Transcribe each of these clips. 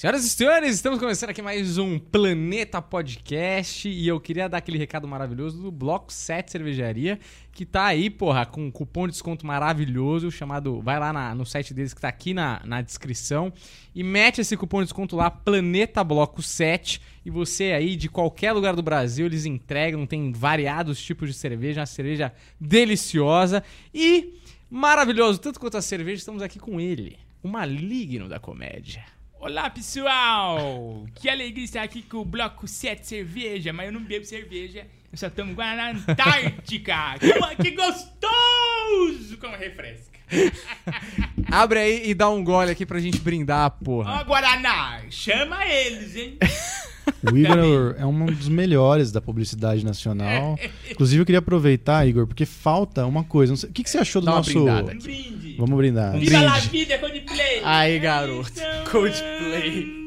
Senhoras e senhores, estamos começando aqui mais um Planeta Podcast e eu queria dar aquele recado maravilhoso do Bloco 7 Cervejaria, que tá aí, porra, com um cupom de desconto maravilhoso chamado. Vai lá na- no site deles que tá aqui na, na descrição e mete esse cupom de desconto lá, Planeta Bloco 7. E você aí de qualquer lugar do Brasil, eles entregam, tem variados tipos de cerveja, uma cerveja deliciosa e maravilhoso. Tanto quanto a cerveja, estamos aqui com ele, o maligno da comédia. Olá pessoal! Que alegria estar aqui com o Bloco 7 Cerveja, mas eu não bebo cerveja, eu só tomo Guaraná Antártica! que, que gostoso! Como refresca! Abre aí e dá um gole aqui pra gente brindar, Ó, porra. Guaraná! Chama eles, hein? O Igor é um dos melhores da publicidade nacional. Inclusive, eu queria aproveitar, Igor, porque falta uma coisa. Não sei- O que, que você achou do Dá nosso. Um brinde! Vamos brindar. Um Viva brinde. la vida, Coldplay! Aí, garoto. Então, Coldplay.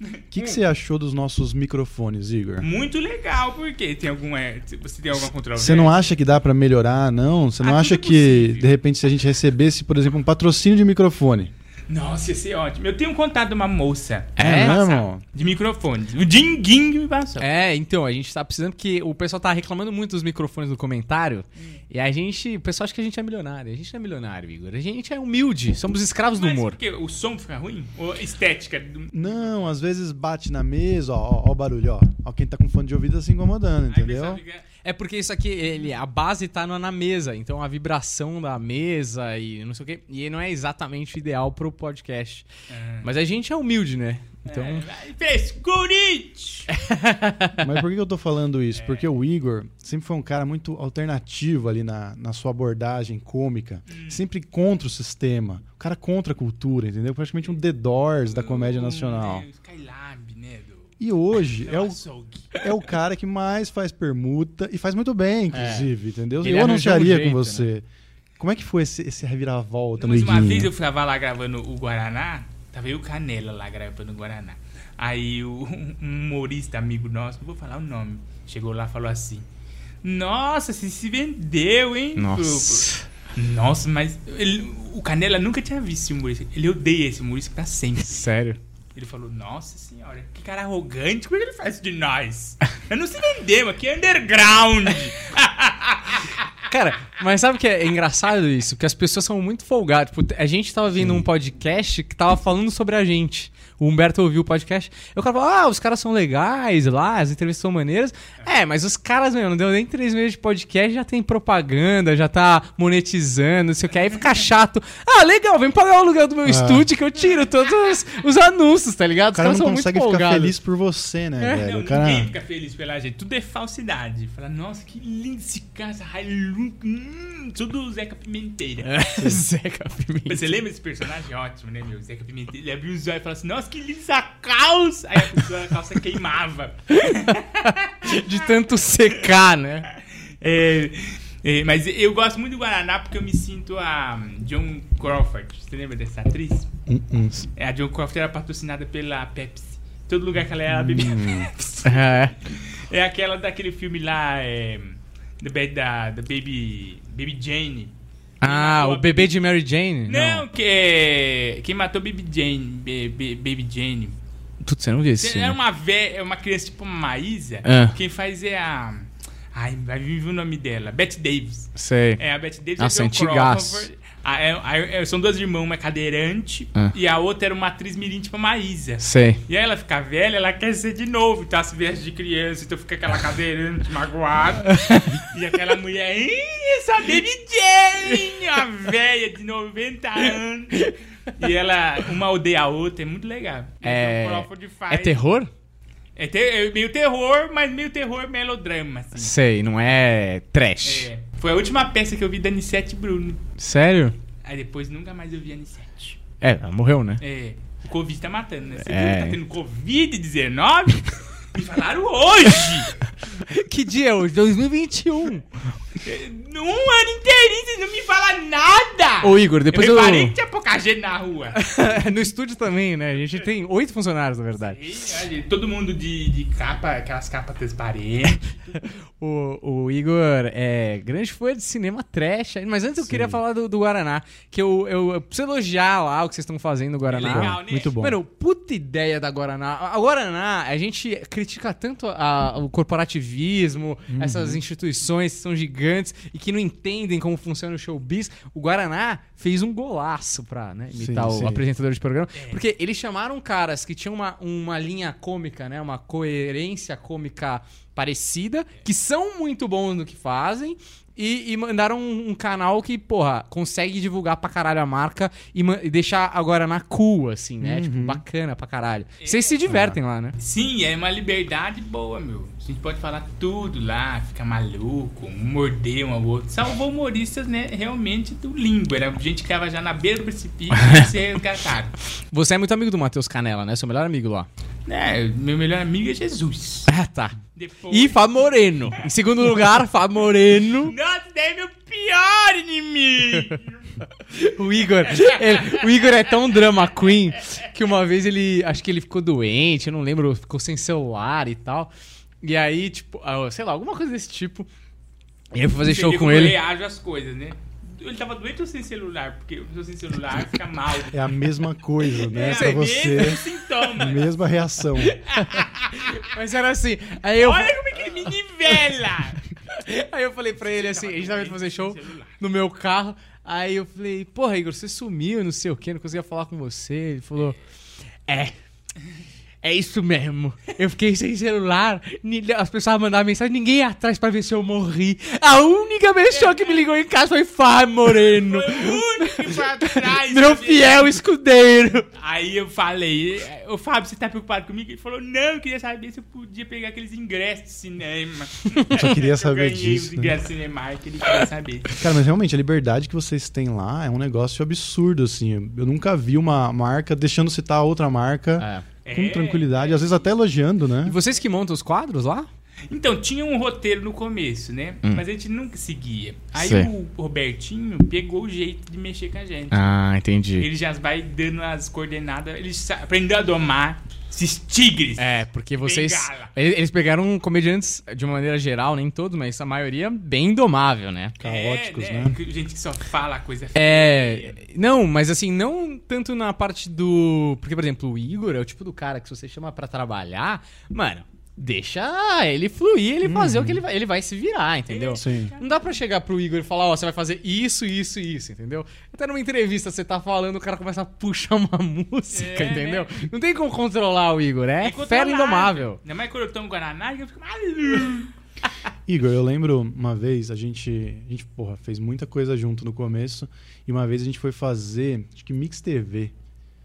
O que, que você achou dos nossos microfones, Igor? Muito legal, porque tem alguma. Você tem alguma controvérsia? Você não acha que dá pra melhorar, não? Você não Ah, acha que, possível. de repente, se a gente recebesse, por exemplo, um patrocínio de microfone? Nossa, ia ser ótimo. Eu tenho um contato de uma moça. É mesmo? De microfones. O Dinguinho me passou. É, então, a gente tá precisando porque o pessoal tá reclamando muito dos microfones no comentário. E a gente. O pessoal acha que a gente é milionário. A gente não é milionário, Igor. A gente é humilde. Somos escravos do Mas humor. porque o som fica ruim? Ou a estética? do- Não, às vezes bate na mesa, ó, ó, ó o barulho, ó. Ó, quem tá com fone de ouvido tá se incomodando, Aí entendeu? fica- É porque isso aqui, ele, a base tá na, na mesa. Então a vibração da mesa e não sei o quê. E não é exatamente o ideal pro podcast. Mas a gente é humilde, né? Então. É, frescurite! Mas por que eu tô falando isso? Porque o Igor sempre foi um cara muito alternativo ali na, na sua abordagem cômica. Sempre contra o sistema. O cara contra a cultura, entendeu? Praticamente um The Doors da comédia Hum, nacional. né, o Skylab, né? Do, E hoje é o, açougue. é o cara que mais faz permuta e faz muito bem, inclusive, entendeu? Ele Eu anunciaria jeito, com você. Como é que foi esse, esse reviravolta Mas uma vez eu tava lá gravando o Guaraná, tava eu e o Canela lá gravando o Guaraná. Aí o, um humorista amigo nosso, não vou falar o nome, chegou lá e falou assim: Nossa, você se vendeu, hein? Nossa. Nossa, mas ele- o Canela nunca tinha visto esse humorista. Ele odeia esse humorista pra sempre. Sério. Ele falou, nossa senhora, que cara arrogante, como é que ele faz isso de nós? Eu não se vendemos, aqui é underground. Cara, mas sabe o que é engraçado isso? Que as pessoas são muito folgadas. Tipo, a gente tava vendo um podcast que tava falando sobre a gente. O Humberto ouviu o podcast. E o cara falou: Ah, os caras são legais lá, as entrevistas são maneiras. É, mas os caras, meu, não deu nem três meses de podcast, já tem propaganda, já tá monetizando, não sei o que. Aí fica chato. Ah, legal, vem pagar o aluguel do meu estúdio que eu tiro todos os, os anúncios, tá ligado? O Os cara caras não são consegue ficar folgados. feliz por você, né, É, velho? Não, cara... Ninguém fica feliz pela gente, tudo é falsidade. Fala, nossa, que lindo esse cara, Hilux, hum, tudo Zeca Pimenteira. Zeca Pimenta. Mas você lembra desse personagem? Ótimo, né, meu? Zeca Pimenteira, ele abriu os olhos e falou assim, nossa, que essa calça! Aí a, pessoa, a calça queimava. De tanto secar, né? É, é, mas eu gosto muito do Guaraná porque eu me sinto a John Crawford. Você lembra dessa atriz? Hum, hum. É, a John Crawford era patrocinada pela Pepsi. Todo lugar que ela ia, ela bebia Pepsi. É. É aquela daquele filme lá, é, da, da, da Baby, Baby Jane. Ah, o bebê de Mary Jane? Não, que é, quem matou Baby Jane, Ba- Ba- Baby Jane. Tudo, você não viu esse filme? era uma, vé, é uma criança tipo uma Maísa. Ah. Quem faz é a... Ai, vai vir o nome dela. Bette Davis. Sei. É, a Bette Davis Nossa, é John antigaço. Ah, é- ah, é- são duas irmãs, uma é cadeirante Ah. e a outra era uma atriz mirim, tipo a Maísa. Sei. E aí ela fica velha, ela quer ser de novo, ela se veste de criança, então fica aquela cadeirante magoada. e aquela mulher, "Ih, essa Baby Jane, a velha de 90 anos. E ela, uma odeia a outra, é muito legal. É- Então, faz- É terror? É, te- é meio terror, mas meio terror melodrama, assim. Sei, não é trash. É. Foi a última peça que eu vi da Anissete Bruno. Sério? Aí depois nunca mais eu vi a Anissete. É, ela morreu, né? É, o Covid tá matando, né? Você É. viu que tá tendo Covid-19? Me falaram hoje! Que dia é hoje? 2021. Um ano inteirinho, você não me fala nada! Ô, Igor, depois eu eu... reparei que tinha pouca gente na rua. no estúdio também, né? A gente tem oito funcionários, na verdade. E, olha, todo mundo de, de capa, aquelas capas transparentes. O, o Igor é grande fã de cinema trash. Mas antes eu queria falar do, do Guaraná. Que eu, eu, eu preciso elogiar lá o que vocês estão fazendo no Guaraná. legal, né? Muito bom. Mano, puta ideia da Guaraná. A Guaraná, a gente critica tanto a- o corporativismo, Uhum. essas instituições que são gigantes e que não entendem como funciona o showbiz. O Guaraná fez um golaço pra né, imitar Sim, o sim. apresentador de programa. Porque eles chamaram caras que tinham uma, uma linha cômica, né? Uma coerência cômica parecida, que são muito bons no que fazem. E, e mandaram um, um canal que, porra, consegue divulgar pra caralho a marca e, e deixar a Guaraná cool, assim, né? Tipo, bacana pra caralho. Vocês se divertem lá, né? Sim, é uma liberdade boa, meu. A gente pode falar tudo lá, ficar maluco, morder um ao outro. Salvou humoristas, né, realmente do limbo. Era gente que ficava já na beira do precipício e ser resgatado. Você é muito amigo do Matheus Canela, né? Seu melhor amigo lá. É, meu melhor amigo é Jesus. Ah, tá. Depois... E Fábio Moreno. Em segundo lugar, Fábio Moreno. Nossa, daí é meu pior inimigo! O Igor, ele- o Igor é tão drama queen que uma vez ele, acho que ele ficou doente, eu não lembro, ficou sem celular e tal. E aí, tipo, ah, sei lá, alguma coisa desse tipo. E aí eu fui fazer show com ele. Eu reajo às coisas, né? Ele tava doente ou sem celular? Porque tô sem celular, fica mal. É a mesma coisa, né? É, pra mesmo você. sintoma. Mesma reação. Mas era assim. Aí eu, Olha como é que ele me nivela! aí eu falei pra ele assim, a gente tava indo fazer show no meu carro. Aí eu falei, porra, Igor, você sumiu, não sei o que, não conseguia falar com você. Ele falou, é. É isso mesmo. Eu fiquei sem celular. As pessoas mandavam mensagem, ninguém ia atrás pra ver se eu morri. A única pessoa que me ligou em casa foi Fábio Moreno. Foi o único que foi atrás. Meu fiel escudeiro. Aí eu falei, ô Fábio, você tá preocupado comigo? Ele falou, não, eu queria saber se eu podia pegar aqueles ingressos de cinema. Só queria saber eu disso, os né? ingressos de cinema, que ele queria saber. Cara, mas realmente a liberdade que vocês têm lá é um negócio absurdo, assim. Eu nunca vi uma marca deixando citar outra marca com É. tranquilidade, às vezes até elogiando, né? E vocês que montam os quadros lá? Então, tinha um roteiro no começo, né? Mas a gente nunca seguia. Aí o Robertinho pegou o jeito de mexer com a gente. Ah, entendi. Ele já vai dando as coordenadas, ele aprendeu a domar esses tigres. É, porque vocês. Bengala. Eles pegaram comediantes, de uma maneira geral, nem todos, mas a maioria bem indomável, né? Caóticos, é, né? que Gente que só fala coisa É. feia. Não, mas assim, não tanto na parte do. Porque, por exemplo, o Igor é o tipo do cara que se você chama pra trabalhar, mano, deixa ele fluir, ele fazer o que ele vai. Ele vai se virar, entendeu? Sim. Não dá pra chegar pro Igor e falar, ó, você vai fazer isso, isso e isso, entendeu? Até numa entrevista você tá falando, o cara começa a puxar uma música, É, entendeu? Não tem como controlar o Igor, é Incontrolável. fera indomável. Ainda mais quando eu tomo Guaraná, eu fico. Igor, eu lembro uma vez, a gente, a gente, porra, fez muita coisa junto no começo, e uma vez a gente foi fazer, acho que Mix TV.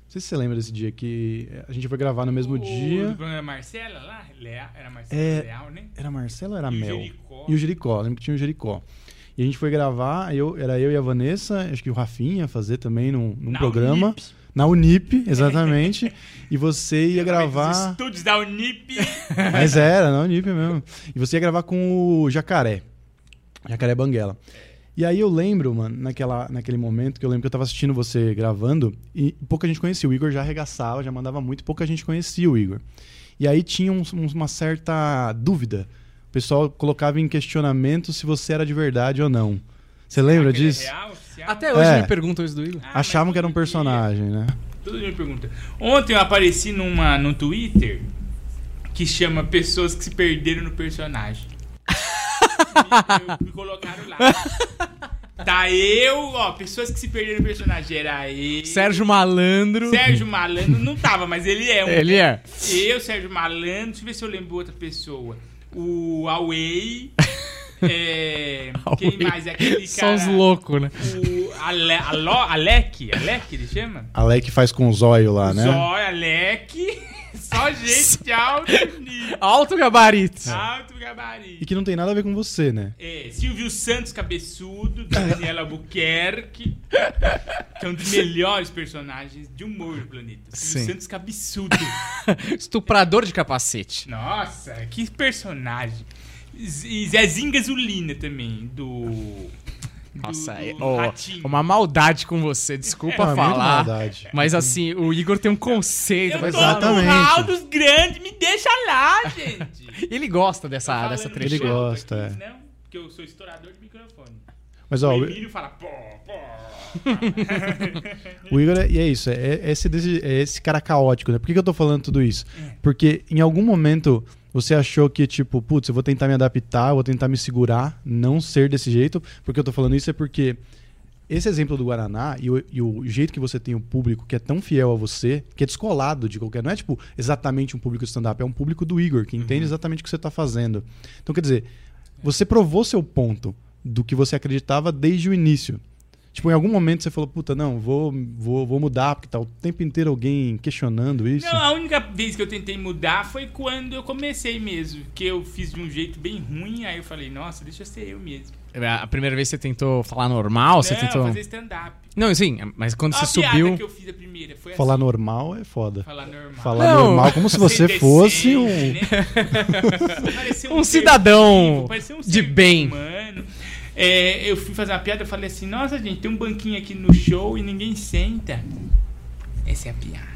Não sei se você lembra desse dia, que a gente foi gravar no mesmo O dia. do programa Marcela lá, Leal, era Marcela É. Leal, né? Era Marcelo ou era E o Mel? Jericó. E o Jericó, lembro que tinha o Jericó. E a gente foi gravar, eu, era eu e a Vanessa, acho que o Rafinha fazer também num, num Na programa. Unip. Na Unip, exatamente. e você ia Os gravar. estúdios da Unip. Mas era, na Unip mesmo. E você ia gravar com o Jacaré. Jacaré Banguela. E aí eu lembro, mano, naquela, naquele momento que eu lembro que eu tava assistindo você gravando e pouca gente conhecia. O Igor já arregaçava, já mandava muito, pouca gente conhecia o Igor. E aí tinha uns- uma certa dúvida. O pessoal colocava em questionamento se você era de verdade ou não. Você lembra é disso? real, oficial? Até hoje É. me perguntam isso do Igor. Ah, Achavam que era um todo dia. personagem, né? Todo dia me pergunta. Ontem eu apareci numa, no Twitter que chama Pessoas que se perderam no personagem. Me, me colocaram lá. Tá eu, ó, pessoas que se perderam no personagem. Era eu. Sérgio Malandro. Sérgio Malandro não tava, mas ele é um. Ele é. Eu, Sérgio Malandro, deixa eu ver se eu lembro outra pessoa. O Away. É, quem mais? Aquele Só cara. os loucos, né? O Ale, Alo, Alec. Alec, ele chama? Alec faz com o zóio lá, né? Zóia, Alec. Só gente de alto nível. Alto gabarito. Alto E gabarito. que não tem nada a ver com você, né? É, Silvio Santos Cabeçudo, Daniela Albuquerque, que é um dos melhores personagens de humor do planeta. Silvio Sim. Santos Cabeçudo. Estuprador de capacete. Nossa, que personagem. E Zezinho Gasolina também, do. Nossa, do, é- do Ratinho. uma maldade com você, desculpa é falar. maldade. Mas assim, o Igor tem um conceito. Eu Exatamente. hall dos grandes, me deixa lá, gente. Ele gosta dessa, dessa trecha. Ele gosta, aqui, é. Não, porque eu sou estourador de microfone. Mas ó, o o, Emílio fala, pô, pô. o Igor é, e é isso, é, é esse, desse- é esse cara caótico, né? Por que, que eu tô falando tudo isso? É. Porque em algum momento você achou que, tipo, putz, eu vou tentar me adaptar, eu vou tentar me segurar, não ser desse jeito. Porque eu tô falando isso é porque esse exemplo do Guaraná e o, e o jeito que você tem o público que é tão fiel a você, que é descolado de qualquer. Não é tipo exatamente um público de stand-up, é um público do Igor, que entende exatamente o que você tá fazendo. Então, quer dizer, você provou seu ponto do que você acreditava desde o início. Tipo, em algum momento você falou, puta, não, vou, vou, vou mudar, porque tá o tempo inteiro alguém questionando isso. Não, a única vez que eu tentei mudar foi quando eu comecei mesmo. Que eu fiz de um jeito bem ruim, aí eu falei, nossa, deixa eu ser eu mesmo. A primeira vez você tentou falar normal, você não, tentou. fazer stand-up. Não, sim, mas quando você a piada subiu. que eu fiz a primeira. Foi Falar assim, normal é foda. Falar normal. Falar Não. normal como se você fosse um. né? Um ser cidadão vivo, um de ser bem. humano. É, eu fui fazer uma piada, eu falei assim, nossa gente, tem um banquinho aqui no show e ninguém senta. Essa é a piada.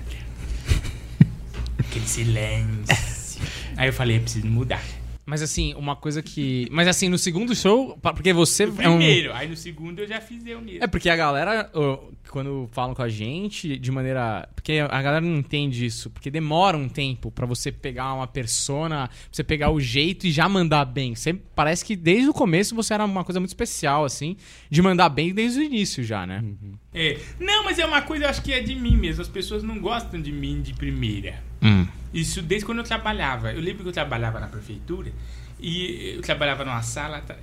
Aquele silêncio. Aí eu falei, eu preciso mudar. Mas assim, uma coisa que. Mas assim, no segundo show, porque você No é um. primeiro, aí no segundo eu já fiz eu mesmo. É porque a galera, quando falam com a gente, de maneira. Porque a galera não entende isso. Porque demora um tempo pra você pegar uma persona, pra você pegar o jeito e já mandar bem. Você, parece que desde o começo você era uma coisa muito especial, assim, de mandar bem desde o início já, né? É. Não, mas é uma coisa, eu acho que é de mim mesmo. As pessoas não gostam de mim de primeira. Hum. Isso desde quando eu trabalhava. Eu lembro que eu trabalhava na prefeitura e eu trabalhava numa sala. tá,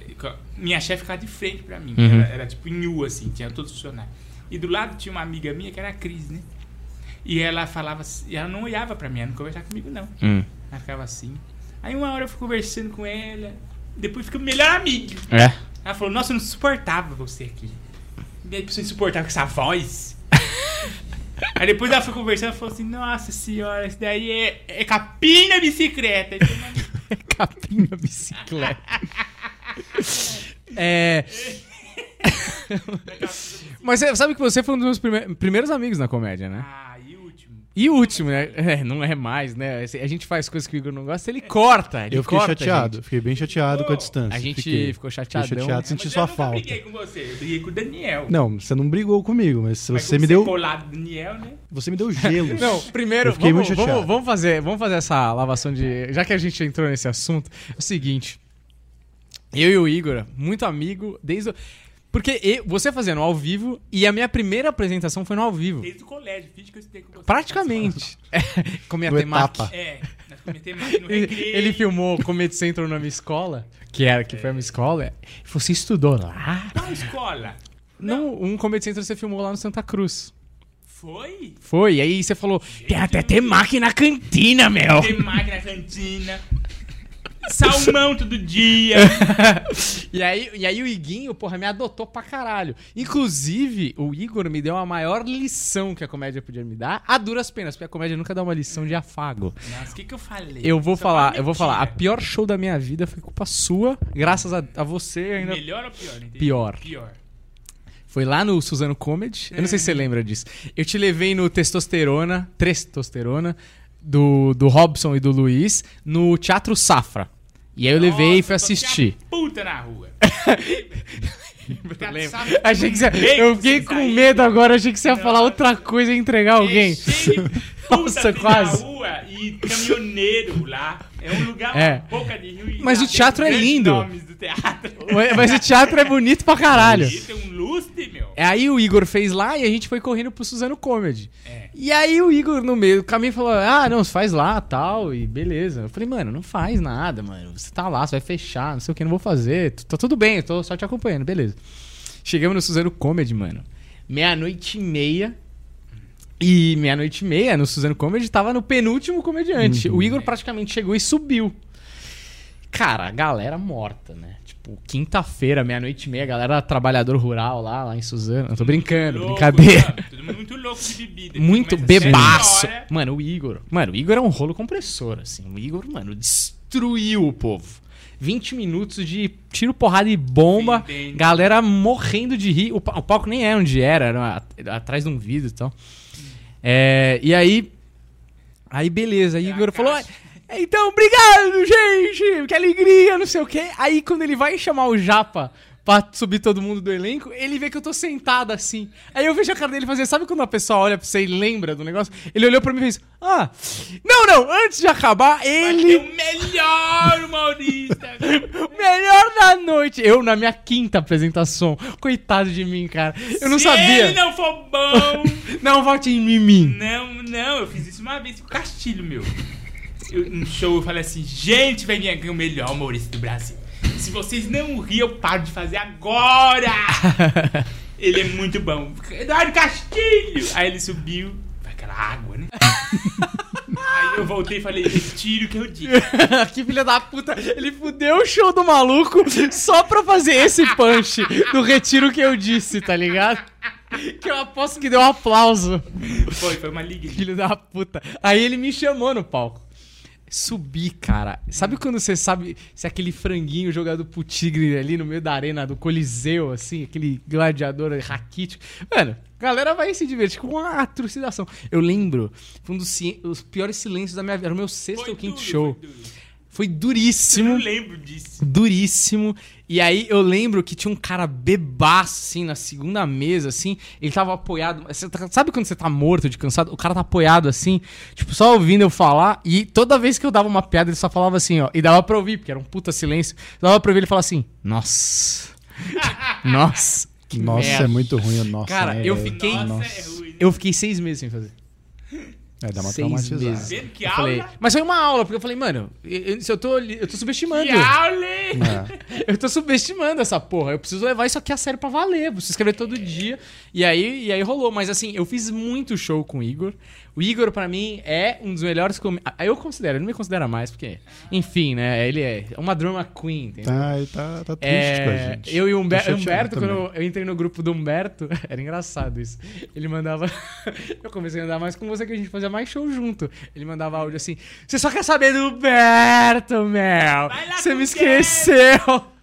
Minha chefe ficava de frente pra mim. Uhum. Era, era tipo em U, assim, tinha todos os funcionários. E do lado tinha uma amiga minha que era a Cris, né? E ela falava assim, e ela não olhava pra mim, ela não conversava comigo, não. Hum. Ela ficava assim. Aí uma hora eu fui conversando com ela, depois ficou melhor amigo. É. Ela falou, nossa, eu não suportava você aqui. E aí pessoa insuportável com essa voz. Aí depois ela foi conversando e falou assim, nossa senhora, isso daí é, é capim na bicicleta. Falei, Capim na bicicleta. é. Mas você sabe que você foi um dos meus prime- primeiros amigos na comédia, né? ah, e o último? Né? É, não é mais, né? A gente faz coisas que o Igor não gosta, ele corta. Ele Eu fiquei corta, chateado, gente. fiquei bem chateado com a distância. A gente Fiquei. ficou Fiquei chateadão. chateado, Mas senti eu sua falta. briguei com você, eu briguei com o Daniel. Não, você não brigou comigo, mas Mas você me deu, colado Daniel, né? você me deu gelo. Não, primeiro, Eu fiquei vamos, muito vamos, chateado. vamos fazer, vamos fazer essa lavação de. Já que a gente entrou nesse assunto, é o seguinte. Eu e o Igor, muito amigo, desde. o- Porque eu- você fazendo ao vivo e a minha primeira apresentação foi no ao vivo. Desde o colégio, finge que eu estudei com você. Praticamente. com minha temaki. etapa. É, aqui no Ele, recreio. ele filmou Comedy Central na minha escola, que era que foi a minha escola. e Você estudou lá? Qual escola? Não, um Comedy Central você filmou lá no Santa Cruz. Foi? Foi, e aí você falou, tem até temaki na cantina, meu. Tem máquina na cantina. Salmão todo dia. e, aí, e aí o Iguinho, porra, me adotou pra caralho. Inclusive, o Igor me deu a maior lição que a comédia podia me dar, a duras penas, porque a comédia nunca dá uma lição de afago. Nossa, o que, que eu falei? Eu vou Só falar, fala eu vou falar, a pior show da minha vida foi culpa sua, graças a, a você ainda. Melhor ou pior? Entendi. Pior. Pior. Foi lá no Suzano Comedy. Eu não sei se você lembra disso. Eu te levei no Testosterona, Testosterona, do, do Robson e do Luiz, no Teatro Safra. E aí eu levei e Nossa, fui assistir. puta na rua. Achei que você, eu que fiquei você com saiu. medo agora, achei que você ia falar Nossa. outra coisa e entregar alguém. É Nossa, quase. Na rua e caminhoneiro lá. É um lugar, É. boca de rio. e Mas o teatro é lindo. nomes do teatro. Mas- Mas o teatro é bonito pra caralho. E tem um. É Aí o Igor fez lá e a gente foi correndo pro Suzano Comedy. É. E aí o Igor, no meio do caminho, falou: Ah, não, você faz lá tal, e beleza. Eu falei, mano, não faz nada, mano. Você tá lá, você vai fechar, não sei o que, não vou fazer. Tá tudo bem, eu tô só te acompanhando, beleza. Chegamos no Suzano Comedy, mano. Meia-noite e meia. E meia-noite e meia no Suzano Comedy tava no penúltimo comediante. O Igor praticamente chegou e subiu. Cara, a galera morta, né? Tipo, quinta-feira, meia-noite e meia, galera trabalhador rural lá, lá em Suzano. Eu tô brincando, Louco, brincadeira. mano. Todo mundo muito louco de bebida. Muito bebaço. Mano, o Igor. Mano, o Igor é um rolo compressor, assim. O Igor, mano, destruiu o povo. 20 minutos de tiro, porrada e bomba, Entendo. galera morrendo de rir. O, pa- o palco nem é onde era, era at- atrás de um vidro e tal. É, e aí. Aí beleza, aí Era Igor falou. caixa. "É, Então, obrigado, gente! Que alegria, não sei o quê. Aí quando ele vai chamar o Japa pra subir todo mundo do elenco, ele vê que eu tô sentado assim. Aí eu vejo a cara dele fazer, sabe quando a pessoa olha pra você e lembra do negócio? Ele olhou pra mim e fez, ah, não, não, antes de acabar, ele, o melhor humorista. o melhor da noite. Eu na minha quinta apresentação. Coitado de mim, cara. Eu não Se sabia. ele não for bom. Não vote em mim. não, não, eu fiz isso uma vez com o Castilho, meu. No show eu falei assim, gente, vai vir aqui o melhor humorista do Brasil. Se vocês não rirem, eu paro de fazer agora! Ele é muito bom. Eduardo Castilho! Aí ele subiu, aquela água, né? Aí eu voltei e falei, retiro o que eu disse. que filha da puta. Ele fudeu o show do maluco só pra fazer esse punch do retiro que eu disse, tá ligado? Que eu aposto que deu um aplauso. Foi, foi uma liga. Filho da puta. Aí ele me chamou no palco. Subi, cara. Sabe quando você sabe se aquele franguinho jogado pro tigre ali no meio da arena do Coliseu, assim, aquele gladiador raquítico. Mano, a galera vai se divertir com uma trucidação. Eu lembro, foi um dos piores silêncios da minha vida. Era o meu sexto Foi ou quinto show. Foi. Foi Eu duríssimo não lembro disso. duríssimo. E aí eu lembro que tinha um cara bebaço, assim, na segunda mesa, assim. Ele tava apoiado. Você tá- sabe quando você tá morto de cansado? O cara tá apoiado, assim, tipo, só ouvindo eu falar. E toda vez que eu dava uma piada, ele só falava assim, ó. E dava pra ouvir, porque era um puta silêncio. Dava pra ouvir ele falar assim: Nossa. Nossa. Que Nossa, merda. é muito ruim. Nossa, Cara, é- eu fiquei- Nossa, Nossa. é ruim. né? Eu fiquei seis meses sem fazer. É, dá uma seis meses. Que Eu aula? falei, mas foi uma aula, porque eu falei, mano, eu, eu- tô, eu tô subestimando. Que aula! É. Eu tô subestimando essa porra. Eu preciso levar isso aqui a sério pra valer. Preciso escrever todo dia. E aí, e aí rolou. Mas assim, eu fiz muito show com o Igor. O Igor, pra mim, é um dos melhores. Com... Ah, Eu considero, ele não me considera mais, porque. Enfim, né? Ele é uma drama queen, entendeu? Tá, ele tá, tá triste com a É, gente. eu e o Humber- chateado Humberto, quando também. eu, eu entrei no grupo do Humberto, era engraçado isso. Ele mandava. eu comecei a andar mais com você que a gente fazia mais show junto. Ele mandava áudio assim: Você só quer saber do Humberto, meu! Vai lá Você me o Humberto." esqueceu!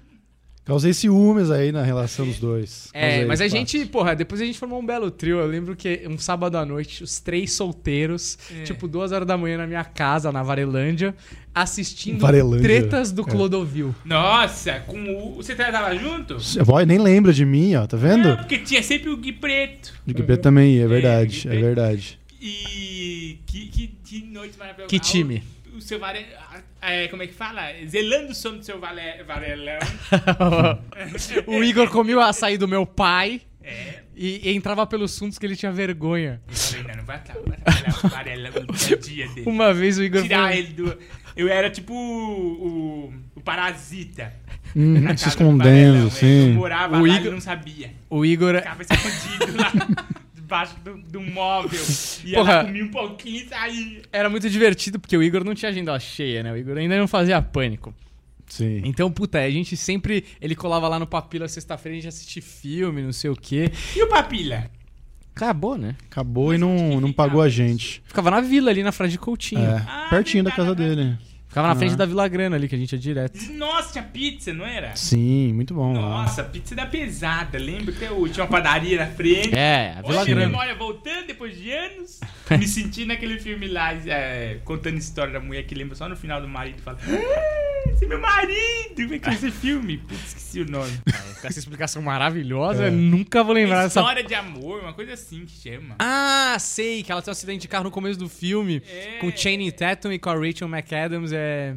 Causei ciúmes aí na relação dos dois. É, Causei, mas a gente, porra, depois a gente formou um belo trio. Eu lembro que um sábado à noite, os três solteiros, É. tipo duas horas da manhã na minha casa, na Varelândia, assistindo Varelândia. tretas do É. Clodovil. Nossa, com o. Você tava junto? A voz nem lembra de mim, ó, tá vendo? Não, porque tinha sempre o Gui Preto. De Gui também, é verdade, Gui é Preto. verdade. E. Que, que, que noite maravilhosa. Que time? O, o seu Vare... É, como é que fala? Zelando o sono do seu vale... Varelão. o Igor comia o açaí do meu pai É. e, e entrava pelos fundos que ele tinha vergonha. Eu falei, não, não vai o Varelão no dia a dia dele. Uma vez o Igor Tirar foi- ele do. Eu era tipo o. o, o parasita. Hum, se do escondendo, Varelão. Eu morava O lá, Igor- ele não sabia. O Igor. Ficava escondido lá debaixo do, do móvel. Ia Porra. lá, comia um pouquinho e saía. Era muito divertido porque o Igor não tinha agenda cheia, né? O Igor ainda não fazia pânico. Sim. Então, puta, a gente sempre. Ele colava lá no Papila sexta-feira, a gente assistia filme, não sei o quê. E o Papila? Acabou, né? Acabou e Mas onde não, não pagou a gente. Ficava na vila ali na Frade Coutinho. É, Ah, pertinho da verdade, casa dele. Ficava na frente da Vila Grana ali, que a gente ia direto. Nossa, tinha pizza, não era? Sim, muito bom. lá. Nossa, pizza da pesada. Lembra que eu tinha uma padaria na frente? É, a Vila a Grana. memória voltando depois de anos. Me senti naquele filme lá, é, contando a história da mulher que lembra só no final do marido e fala: Ah, esse é meu marido! Como é que é esse filme? Putz, esqueci o nome. Com essa explicação maravilhosa, É. eu nunca vou lembrar dessa. História de amor, uma coisa assim que chama. Ah, sei, que ela tem um acidente de carro no começo do filme. É. Com Channing Tatum e com a Rachel McAdams. É.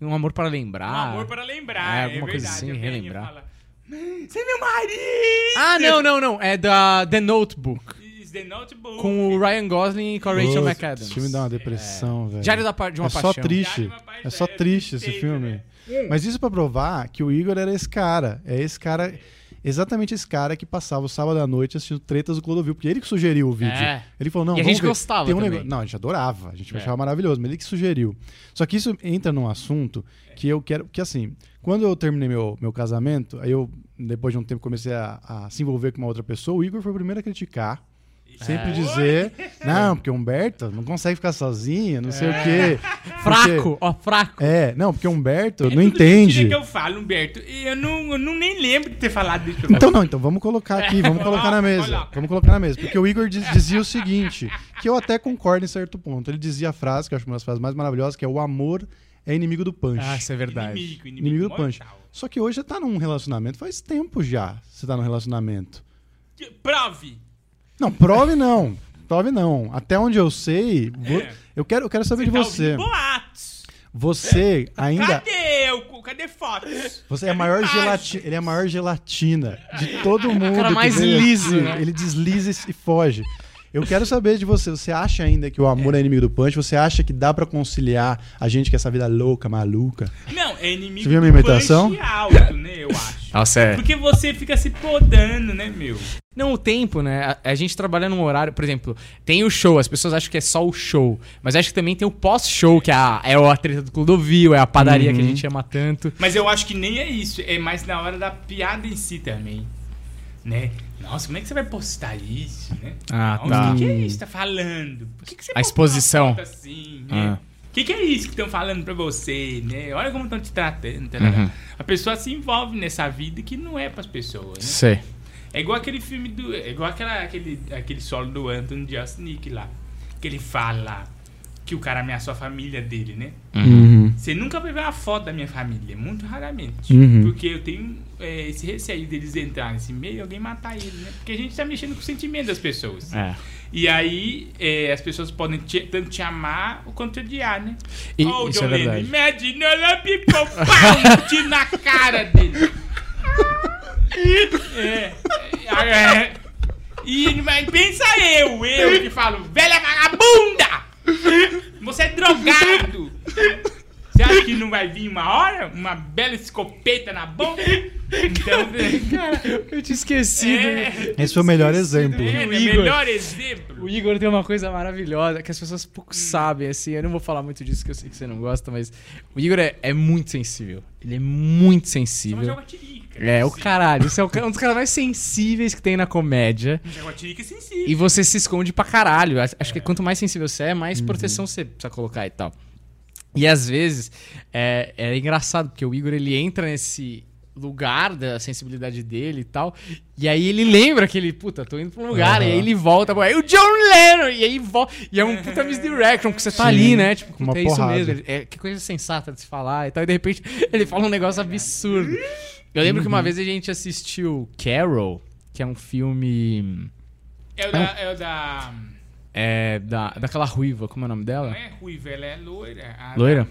Um amor para lembrar. Um amor para lembrar, É, é, alguma coisa verdade. assim, a velhinha relembrar. Fala, Você é meu marido! Ah, não, não, não. É da The Notebook. Is the notebook. Com o Ryan Gosling e com a Rachel Putz, McAdams. Esse filme dá uma depressão, velho. Diário da, de uma é só Paixão. triste. De uma Paixão, É só é triste esse filme. né? Mas isso pra provar que o Igor era esse cara. É esse cara. Exatamente esse cara que passava o sábado à noite assistindo tretas do Clodovil. Porque ele que sugeriu o vídeo. É. Ele falou: não, E a gente ver. gostava Tem um também. negócio- Não, a gente adorava. A gente É. achava maravilhoso. Mas ele que sugeriu. Só que isso entra num assunto que eu quero. Que assim, quando eu terminei meu, meu casamento, aí eu, depois de um tempo, comecei a, a se envolver com uma outra pessoa. O Igor foi o primeiro a criticar. Sempre É. dizer, não, porque o Humberto não consegue ficar sozinho, não sei o quê. Fraco, ó, fraco. É, não, porque o Humberto É não entende. que eu falo, Humberto. E Eu não, eu não nem lembro de ter falado isso. Então não, então vamos colocar aqui, vamos colocar na mesa. Coloca. Vamos colocar na mesa. Porque o Igor diz- dizia o seguinte, que eu até concordo em certo ponto. Ele dizia a frase, que eu acho uma das frases mais maravilhosas, que é o amor é inimigo do punch. Ah, isso é verdade. Inimigo, inimigo, inimigo do punch. Só que hoje você tá num relacionamento, faz tempo já você tá num relacionamento. Que- Prove. Não, prove não. Prove não. Até onde eu sei, vo- É. eu, quero, eu quero saber de tá você. boatos. Você ainda. Cadê? o- Cadê fotos? Você é a Cadê maior imagem? gelatina. Ele é a maior gelatina de todo mundo. cara que mais liso, né? Ele desliza e foge. Eu quero saber de você. Você acha ainda que o amor é, inimigo do punch? Você acha que dá pra conciliar a gente com essa vida louca, maluca? Não, é inimigo Você viu a do minha imitação? punch alto, né? Eu acho. Nossa, é. Porque você fica se podando, né, meu? Não, o tempo, né? A, a gente trabalha num horário, por exemplo, tem o show, as pessoas acham que é só o show, mas acho que também tem o pós-show, que é a, é a treta do Clodovil, é a padaria Uhum. que a gente ama tanto. Mas eu acho que nem é isso. É mais na hora da piada em si também. Né? Nossa, como é que você vai postar isso, né? Ah, Nossa, tá. O que, que é isso que tá falando? Por que, que você A exposição. assim, né? Ah. O que, que é isso que estão falando pra você, né? Olha como estão te tratando. tá Uhum. A pessoa se envolve nessa vida que não é pras pessoas, né? Sei. É igual aquele filme do. É igual aquela, aquele, aquele solo do Anthony Jeselnik lá. Que ele fala que o cara ameaçou a família dele, né? Uhum. Você nunca vai ver uma foto da minha família, muito raramente. Uhum. Porque eu tenho é, esse receio deles entrar nesse meio alguém matar ele, né? Porque a gente tá mexendo com o sentimento das pessoas. É. E aí é, as pessoas podem te, tanto te amar quanto te odiar, né? E- Ó, o isso John é verdade. Imagine pau, um tiro na cara dele. É, é, é. E mas pensa eu, eu que falo, velha vagabunda! Você é drogado! Você acha que não vai vir uma hora? Uma bela escopeta na boca? Então, Cara, eu tinha esquecido. é, Esse foi o melhor exemplo. é, O é Igor. melhor exemplo. O Igor tem uma coisa maravilhosa que as pessoas pouco sabem, assim. Eu não vou falar muito disso que eu sei que você não gosta, mas o Igor é, é muito sensível. Ele é muito sensível. É, o caralho. Você é um dos caras mais sensíveis que tem na comédia. Joga tirica sensível. E você se esconde pra caralho. Acho acho que quanto mais sensível você é, mais proteção você precisa colocar e tal. E às vezes é, é engraçado, porque o Igor ele entra nesse lugar da sensibilidade dele e tal. E aí ele lembra que ele, puta, tô indo pra um lugar. Aham. E aí ele volta, aí o John Lennon! E aí volta. E é um puta misdirection, porque você tá Sim, ali, né? Tipo, uma puta, é isso porrada. mesmo. ele- É, que coisa sensata de se falar e tal. E de repente ele fala um negócio absurdo. Eu lembro que Uhum. uma vez a gente assistiu Carol, que é um filme. É o da. É o da É, da, daquela ruiva, como é o nome não dela? é ruiva, ela é loira. A Loira? da-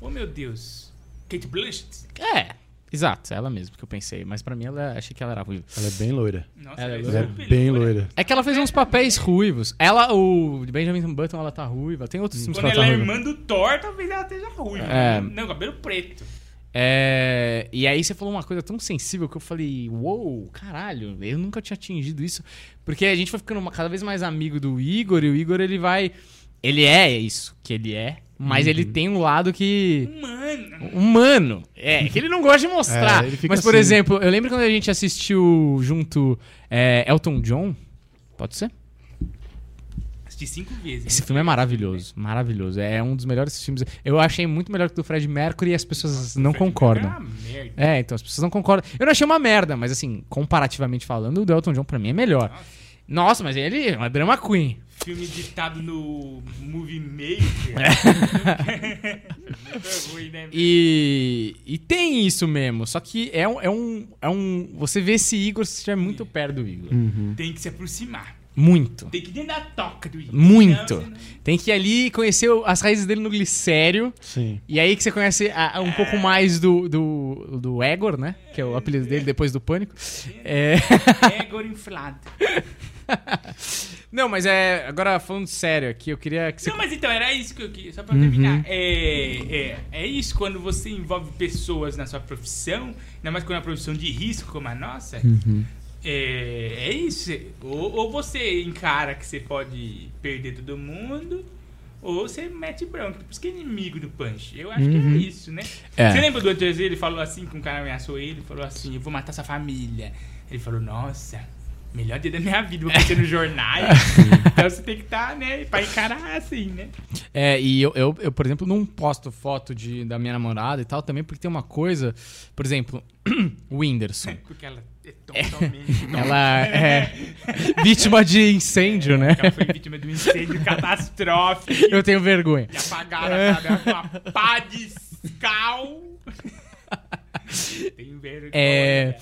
Oh, meu Deus. Kate Blanchett? É, exato, ela mesma que eu pensei. Mas pra mim, ela, achei que ela era ruiva. Ela é bem loira. Nossa, Ela é Ela é super bem loira. É que ela fez uns papéis ruivos. Ela, o Benjamin Button, ela tá ruiva. Tem outros filmes que Quando ela ela tá é ruiva. irmã do Thor, talvez ela esteja ruiva. É. Não, cabelo preto. É, e aí você falou uma coisa tão sensível que eu falei, uou, caralho, eu nunca tinha atingido isso. Porque a gente foi ficando uma- cada vez mais amigo do Igor, e o Igor, ele vai... Ele é isso que ele é, mas ele tem um lado que... Mano. humano. É, que ele não gosta de mostrar. É, Mas, por assim. exemplo, eu lembro quando a gente assistiu junto é, Elton John. Pode ser? Assisti cinco vezes. Esse filme é maravilhoso. Maravilhoso. É um dos melhores filmes. Eu achei muito melhor que o do Fred Mercury e as pessoas não Fred concordam. Mercury é uma merda. É, então as pessoas não concordam. Eu não achei uma merda, mas assim, comparativamente falando, o do Elton John pra mim é melhor. Nossa, mas ele é uma drama queen. Filme ditado no Movie Maker. Ruim, né? E, e tem isso mesmo. Só que é um, é um. É um. Você vê esse Igor se estiver muito perto do Igor. Uhum. Tem que se aproximar. Muito. Tem que ir dentro da toca do Igor. Muito. Tem que ir ali e conhecer as raízes dele no glicério. Sim. E aí que você conhece a- um pouco mais do, do, do Egor, né? Que é o apelido dele depois do Pânico. É... Egor inflado. Não, mas é. Agora falando sério aqui, eu queria que você. Não, mas então, era isso que eu queria, só pra Uhum. terminar. É, é, é isso quando você envolve pessoas na sua profissão, ainda mais quando é uma profissão de risco como a nossa. Uhum. É, é isso. Ou, ou você encara que você pode perder todo mundo, ou você mete branco. Por isso que é inimigo do punch. Eu acho que é isso, né? Uhum. É. Você lembra do outro dia ele falou assim, que um cara ameaçou ele, falou assim, eu vou matar sua família. Ele falou, nossa, melhor dia da minha vida, vou aparecer nos jornais. então você tem que estar, né, pra encarar assim, né? É, e eu, eu, eu, por exemplo, não posto foto de, da minha namorada e tal, também porque tem uma coisa, por exemplo, o Whindersson. Porque ela é totalmente... Ela é vítima de incêndio, né? Ela foi vítima de um incêndio catastrófico. Eu tenho vergonha. E apagaram a com uma pá de cal. Tenho vergonha. É.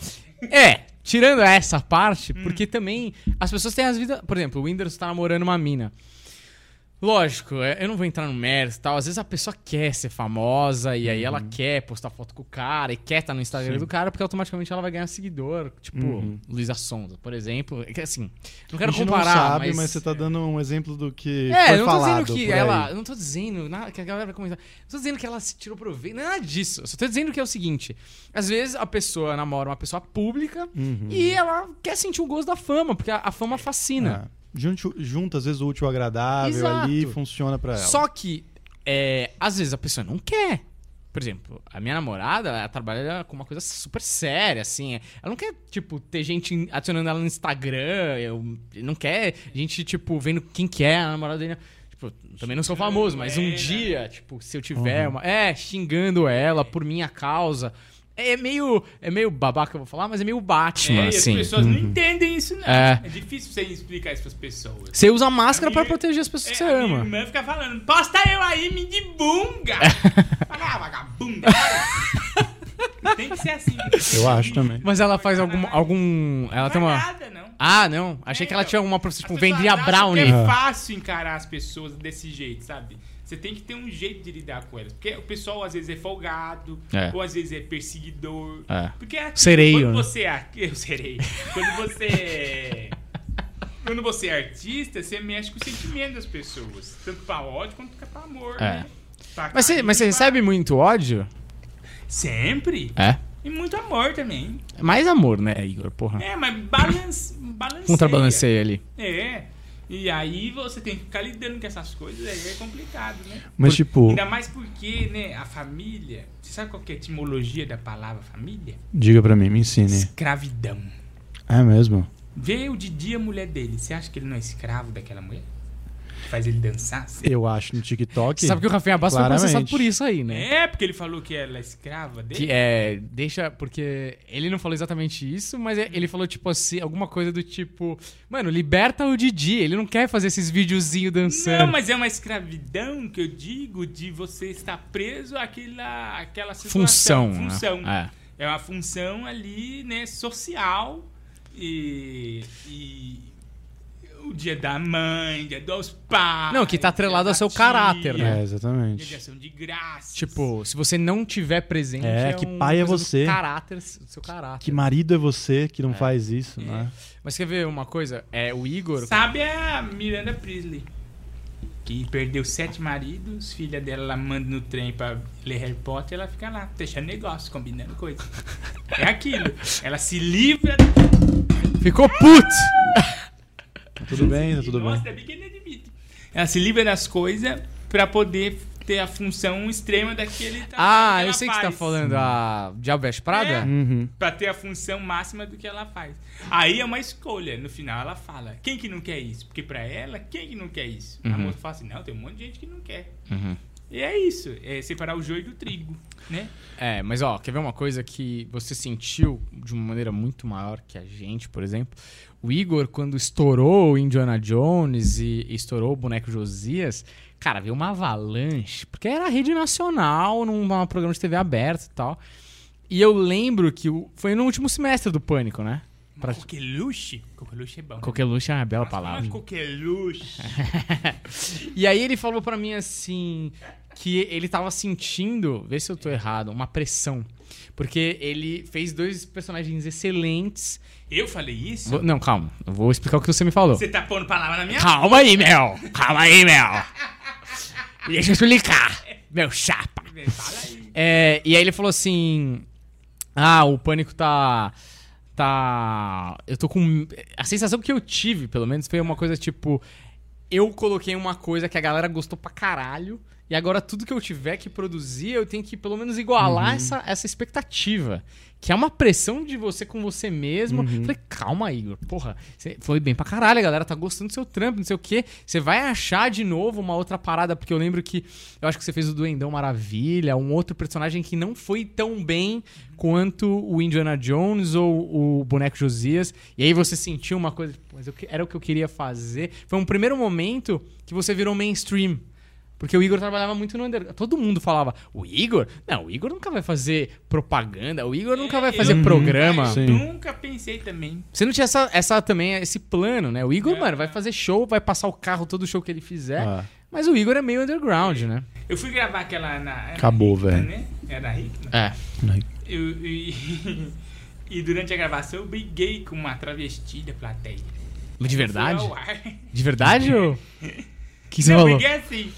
É, tirando essa parte, porque também as pessoas têm as vidas. Por exemplo, o Whindersson tá namorando uma mina. Lógico, é, eu não vou entrar no mérito e tal. Às vezes a pessoa quer ser famosa e aí ela quer postar foto com o cara e quer estar no Instagram Sim. do cara porque automaticamente ela vai ganhar seguidor. Tipo, Uhum. Luísa Sonza, por exemplo. É que assim, não quero comparar, não sabe, mas... mas... você tá dando um exemplo do que É, foi não tô falado dizendo que ela. Não tô dizendo nada que a galera vai comentar. Não tô dizendo que ela se tirou proveito. Nada disso. Eu só tô dizendo que é o seguinte: às vezes a pessoa namora uma pessoa pública Uhum. e ela quer sentir o gosto da fama, porque a, a fama fascina. É. Junto, junto, às vezes, o útil agradável Exato. ali funciona pra ela. Só que, é, às vezes a pessoa não quer. Por exemplo, a minha namorada, ela trabalha com uma coisa super séria, assim. Ela não quer, tipo, ter gente adicionando ela no Instagram. Eu, não quer gente, tipo, vendo quem que é a namorada dele. Tipo, também não sou famoso, mas um dia, tipo, se eu tiver uma. É, xingando ela por minha causa. É meio. É meio babaca, eu vou falar, mas é meio Batman, É, e as assim. pessoas não entendem isso, não. É. É, difícil você explicar isso pras pessoas. Você usa máscara A pra minha- proteger as pessoas É, que você a minha ama. irmã fica falando, posta eu aí, me de bunga. Fala, ah, vagabunda. para. Tem que ser assim. Eu acho também. Mas ela faz algum. algum ela Não tem é uma. nada, não. Ah, não. Achei É, que ela então, tinha alguma profissão, As tipo, vendia brownie. Que é fácil encarar as pessoas desse jeito, sabe? Você tem que ter um jeito de lidar com elas. Porque o pessoal às vezes é folgado, É. ou às vezes é perseguidor. É. Porque é aquilo, Sereio, quando né? você é. Eu serei. Quando você. quando você é artista, você mexe com o sentimento das pessoas. Tanto pra ódio quanto pra amor. É. Né? Pra Mas você, mas você pra- recebe muito ódio? Sempre. É. E muito amor também. Mais amor, né, Igor? Porra. É, mas balance, balanceia. Contrabalanceia ali. É. E aí você tem que ficar lidando com essas coisas, aí é complicado, né? Mas, tipo, Ainda mais porque, né, a família. Você sabe qual que é a etimologia da palavra família? diga pra mim, me ensine. Escravidão. É mesmo? Vê o Didi e a mulher dele. Você acha que ele não é escravo daquela mulher? Que faz ele dançar? Eu acho no TikTok. Você sabe que o Rafinha Bastos foi processado por isso aí, né? É, porque ele falou que ela é escrava dele. Que é. Deixa. Porque ele não falou exatamente isso, mas é- ele falou, tipo assim, alguma coisa do tipo. Mano, liberta o Didi. Ele não quer fazer esses videozinhos dançando. Não, mas é uma escravidão que eu digo de você estar preso àquela, àquela situação. Função. né? Função. É. É uma função ali, né, social e, e o dia da mãe, dia dos pais. Não, que tá atrelado dia ao seu da caráter, tia, né? É, Dia de exatamente. ação de graça. Tipo, se você não tiver presente. É, que uma pai é do você. Caráter, do seu caráter. Que marido é você que não faz isso, né? Mas quer ver uma coisa? É, o Igor. Sabe a Miranda Priestley? Que perdeu sete maridos, filha dela ela manda no trem pra ler Harry Potter, ela fica lá, fechando negócio, combinando coisa. É aquilo. Ela se livra. Ficou puto! Tá tudo bem, tá tudo Nossa, bem. bem que ele admite. Ela se livra das coisas pra poder ter a função extrema daquele trabalho Ah, eu sei que você tá falando a Diabo Veste Prada? É. Uhum. Pra ter a função máxima do que ela faz. Aí é uma escolha. No final ela fala: quem que não quer isso? Porque pra ela, quem que não quer isso? A Uhum. moça fala assim: não, tem um monte de gente que não quer. Uhum. E é isso, é separar o joio do trigo, né? É, mas ó, quer ver uma coisa que você sentiu de uma maneira muito maior que a gente, por exemplo? O Igor, quando estourou o Indiana Jones e estourou o boneco Josias, cara, veio uma avalanche, porque era rede nacional, num programa de TV aberto e tal. E eu lembro que foi no último semestre do Pânico, né? Pra- Coqueluche? Coqueluche é bom. né? Coqueluche é uma bela Nossa, palavra. Coqueluche. E aí ele falou pra mim assim que ele tava sentindo, vê se eu tô errado, uma pressão. Porque ele fez dois personagens excelentes. Eu falei isso? Vou- não, calma. Eu vou explicar o que você me falou. Você tá pondo palavra na minha Calma aí, Mel. Calma aí, Mel. Deixa eu explicar. Meu chapa. aí. É, e aí ele falou assim: Ah, o pânico tá. Tá. Eu tô com. A sensação que eu tive, pelo menos, foi uma coisa tipo. Eu coloquei uma coisa que a galera gostou pra caralho. E agora tudo que eu tiver que produzir, eu tenho que pelo menos igualar Uhum. essa, essa expectativa. Que é uma pressão de você com você mesmo. Uhum. Falei, calma, Igor. Porra, você foi bem pra caralho, a galera tá gostando do seu trampo, não sei o quê. Você vai achar de novo uma outra parada, porque eu lembro que eu acho que você fez o Duendão Maravilha, um outro personagem que não foi tão bem quanto o Indiana Jones ou o Boneco Josias. E aí você sentiu uma coisa, "Pô, mas eu era o que eu queria fazer. Foi um primeiro momento que você virou mainstream. Porque o Igor trabalhava muito no underground. Todo mundo falava, o Igor? Não, o Igor nunca vai fazer propaganda, o Igor nunca vai É, fazer eu- programa. Eu Sim. nunca pensei também. Você não tinha essa, essa também, esse plano, né? O Igor, É. mano, vai fazer show, vai passar o carro todo show que ele fizer. Ah, Mas o Igor é meio underground, né? Eu fui gravar aquela na. Acabou, velho. Né? Era Hickman. É. Eu, e, e durante a gravação eu briguei com uma travesti da plateia. De verdade? Eu. De verdade ou. Que você Não, falou? briguei assim.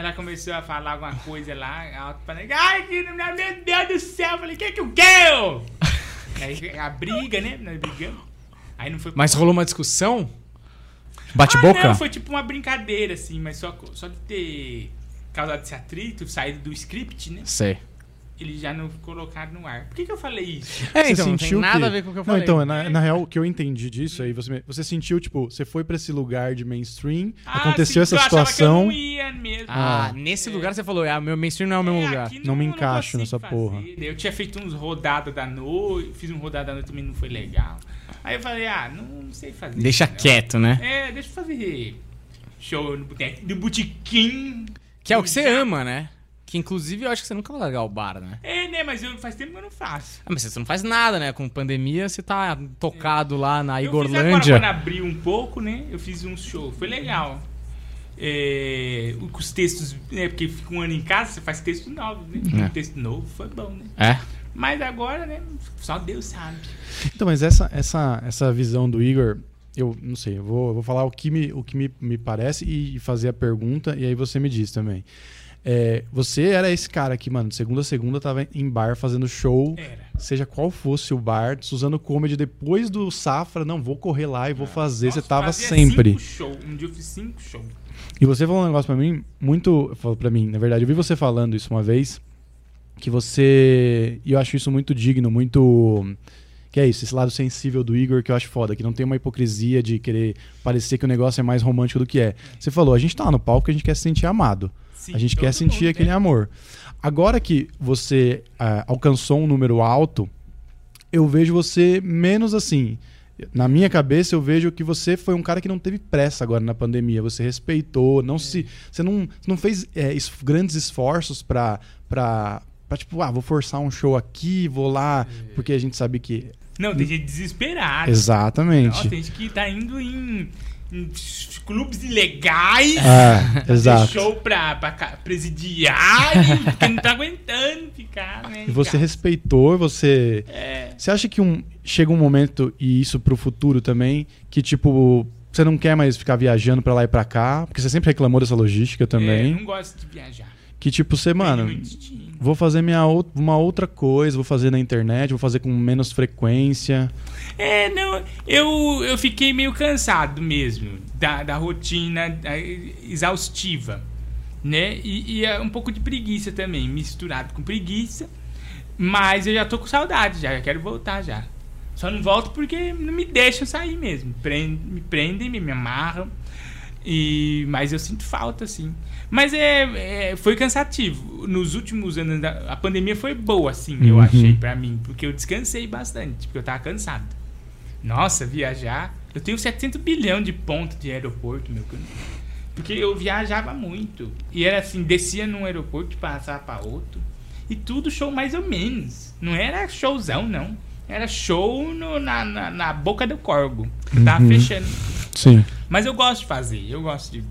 Ela começou a falar alguma coisa lá, alto pra. Ai, meu Deus do céu. Eu falei, o que que eu quero? Aí a briga, né? Nós brigamos. Aí não foi Mas rolou uma discussão? Ah, Bate-boca? não, foi tipo uma brincadeira, assim, mas só, só de ter causado esse atrito, saído do script, né? Sei. Eles já não colocaram no ar. Por que, que eu falei isso? É, Você então, não tem sentiu nada que- a ver com o que eu Não, falei. então, na, na real, o que eu entendi disso aí, você, você sentiu, tipo, você foi pra esse lugar de mainstream, aconteceu Ah, sim, essa eu achava que eu situação. não ia mesmo. Ah, Ah. nesse lugar você falou, ah, meu mainstream não é o mesmo É, lugar. aqui Não me encaixo nessa fazer. porra. Eu tinha feito uns rodadas da noite, fiz um rodada da noite também não foi legal. Aí eu falei, ah, não, não sei fazer. Deixa não. quieto, né? É, deixa eu fazer show no botequim. Que é o que você ama, né? Que inclusive eu acho que você nunca vai largar o bar, né? É, né, mas eu, faz tempo que eu não faço. Ah, mas você não faz nada, né? Com pandemia, você tá tocado lá na Eu fiz agora, Igorlândia. quando abriu um pouco, né, eu fiz um show, foi legal. É, com os textos, né, porque fica um ano em casa, você faz texto novo, né? É. Um texto novo, foi bom, né? É? Mas agora, né, só Deus sabe. Então, mas essa, essa, essa visão do Igor, eu não sei, eu vou, eu vou falar o que, me, o que me, me parece e fazer a pergunta, e aí você me diz também. É, você era esse cara que, mano, de segunda a segunda tava em bar fazendo show, Era. seja qual fosse o bar, usando comedy depois do Safra, não, vou correr lá e vou fazer, Nossa, você tava sempre. Cinco show. Um dia eu fiz cinco shows. E você falou um negócio pra mim, muito. Falou pra mim, na verdade, eu vi você falando isso uma vez. Que você. E eu acho isso muito digno, muito. Que é isso, esse lado sensível do Igor que eu acho foda, que não tem uma hipocrisia de querer parecer que o negócio é mais romântico do que é. Você falou, a gente tá no palco porque a gente quer se sentir amado. Sim, a gente quer sentir mundo, aquele né? amor. Agora que você ah, alcançou um número alto, eu vejo você menos assim. Na minha cabeça, eu vejo que você foi um cara que não teve pressa agora na pandemia. Você respeitou, não se. Você não, não fez é, es- grandes esforços pra, pra, pra, tipo, ah, vou forçar um show aqui, vou lá, porque a gente sabe que. Não, tem gente desesperada. Exatamente. Tem gente que tá indo em clubes ilegais. É, fazer exato. show pra, pra presidiário, porque não tá aguentando ficar, né? E você cara? respeitou, você. É, Você acha que um, chega um momento, e isso pro futuro também, que tipo, você não quer mais ficar viajando pra lá e pra cá, porque você sempre reclamou dessa logística é, também. não gosto de viajar. Que tipo, você, mano, vou fazer minha ou- uma outra coisa, vou fazer na internet, vou fazer com menos frequência. É, não, eu, eu fiquei meio cansado mesmo da, da rotina exaustiva, né? E, e é um pouco de preguiça também, misturado com preguiça. Mas eu já tô com saudade já, eu quero voltar já. Só não volto porque não me deixam sair mesmo. Prend- me prendem, me, me amarram. E, mas eu sinto falta, assim. Mas é, é- foi cansativo. Nos últimos anos, da- a pandemia foi boa, assim, eu Uhum. achei pra mim. Porque eu descansei bastante, porque eu tava cansado. Nossa, viajar. Eu tenho 700 bilhão de pontos de aeroporto, meu. Porque eu viajava muito. E era assim, descia num aeroporto passava pra outro. E tudo show mais ou menos. Não era showzão, não. Era show no- na, na, na boca do corgo. Eu tava Uhum. fechando. Sim. Mas eu gosto de fazer. Eu gosto de,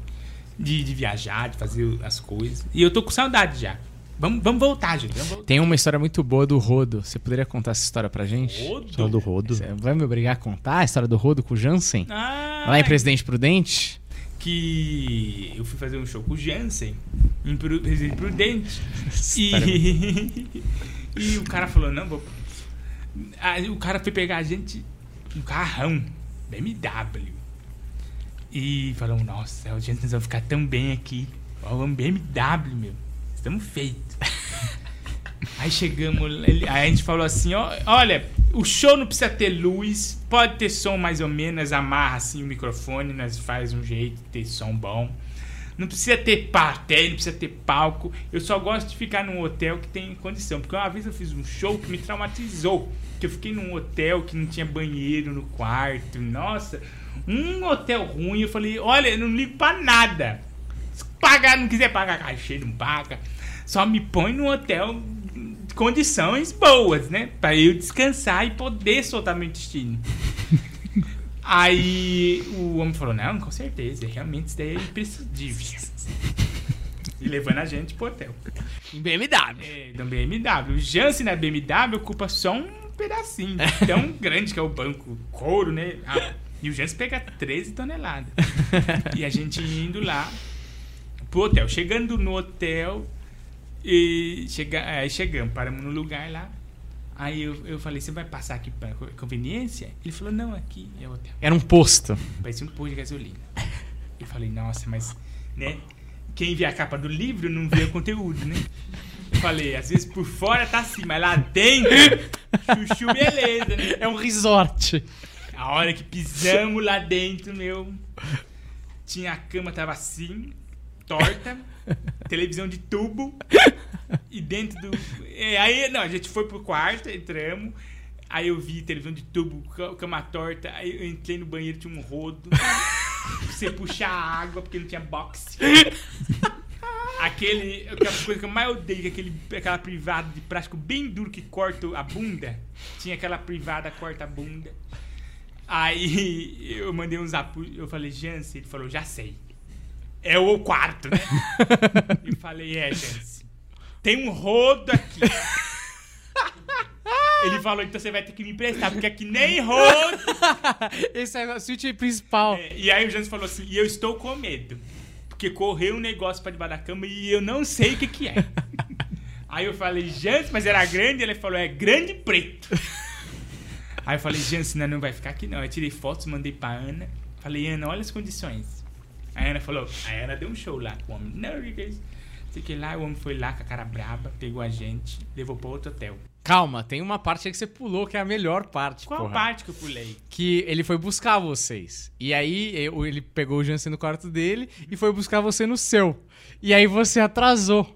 de, de viajar, de fazer as coisas. E eu tô com saudade já. Vamos, vamos voltar, gente. Vamos voltar. Tem uma história muito boa do Rodo. Você poderia contar essa história pra gente? Rodo? Do rodo. Você vai me obrigar a contar a história do Rodo com o Jansen? Ah, Lá em Presidente Prudente? que eu fui fazer um show com o Jansen em Presidente Prudente e, e o cara falou não vou aí o cara foi pegar a gente um carrão BMW e falou nossa o Jansen vai ficar tão bem aqui um BMW, meu. Estamos feitos. Aí chegamos, aí a gente falou assim, ó, olha, o show não precisa ter luz, pode ter som mais ou menos, amarra assim o microfone, nós faz um jeito de ter som bom. Não precisa ter plateia, não precisa ter palco. Eu só gosto de ficar num hotel que tem condição. Porque uma vez eu fiz um show que me traumatizou. Que eu fiquei num hotel que não tinha banheiro no quarto. Nossa, um hotel ruim. Eu falei, olha, eu não ligo pra nada. Se pagar, não quiser pagar cachê, não paga. Só me põe num hotel de condições boas, né? Pra eu descansar e poder soltar meu destino. Aí o homem falou: Não, com certeza, realmente isso daí é imprescindível. E levando a gente pro hotel. Em BMW. É, da BMW. O Janssen na BMW ocupa só um pedacinho. Tão grande que é o banco couro, né? Ah, e o Janssen pega 13 toneladas. E a gente indo lá pro hotel. Chegando no hotel, e chega, aí chegamos, paramos no lugar lá. Aí eu, eu falei, você vai passar aqui pra co- conveniência? Ele falou, não, aqui é o hotel. Era um posto. Parecia um posto de gasolina. Eu falei, nossa, mas, né? Quem vê a capa do livro não vê o conteúdo, né? Eu falei, às vezes por fora tá assim, mas lá dentro, chuchu beleza, né? É um resort. A hora que pisamos lá dentro, meu. Tinha a cama, tava assim, torta, televisão de tubo. E dentro do. é, aí, não, a gente foi pro quarto, entramos. Aí eu vi televisão de tubo, ca- cama torta. Aí eu entrei no banheiro, tinha um rodo. Você puxar a água, porque não tinha boxe. Aquele. Aquela coisa que eu mais odeio, é aquele, aquela privada de plástico bem duro que corta a bunda. Tinha aquela privada corta a bunda. Aí eu mandei um zap, eu falei, Jance, ele falou, já sei. É o quarto, né? eu falei, é, Jance. Tem um rodo aqui. Ele falou, então você vai ter que me emprestar, porque aqui nem rodo. Esse é a suíte principal. É, e aí o Jance falou assim, e eu estou com medo. Porque correu um negócio pra debaixo da cama e eu não sei o que que é. aí eu falei, Jance, mas era grande? Ele falou, é grande preto. Aí eu falei, Jance, não, não vai ficar aqui não. Eu tirei fotos, mandei pra Ana. Falei, Ana, olha as condições. A Ana falou, a Ana deu um show lá com o homem. Não, que que é? Sei que lá, o homem foi lá com a cara braba, pegou a gente, levou pra outro hotel. Calma, tem uma parte aí que você pulou, que é a melhor parte. Qual porra. parte que eu pulei? Que ele foi buscar vocês. E aí ele pegou o Jansen no quarto dele e foi buscar você no seu. E aí você atrasou.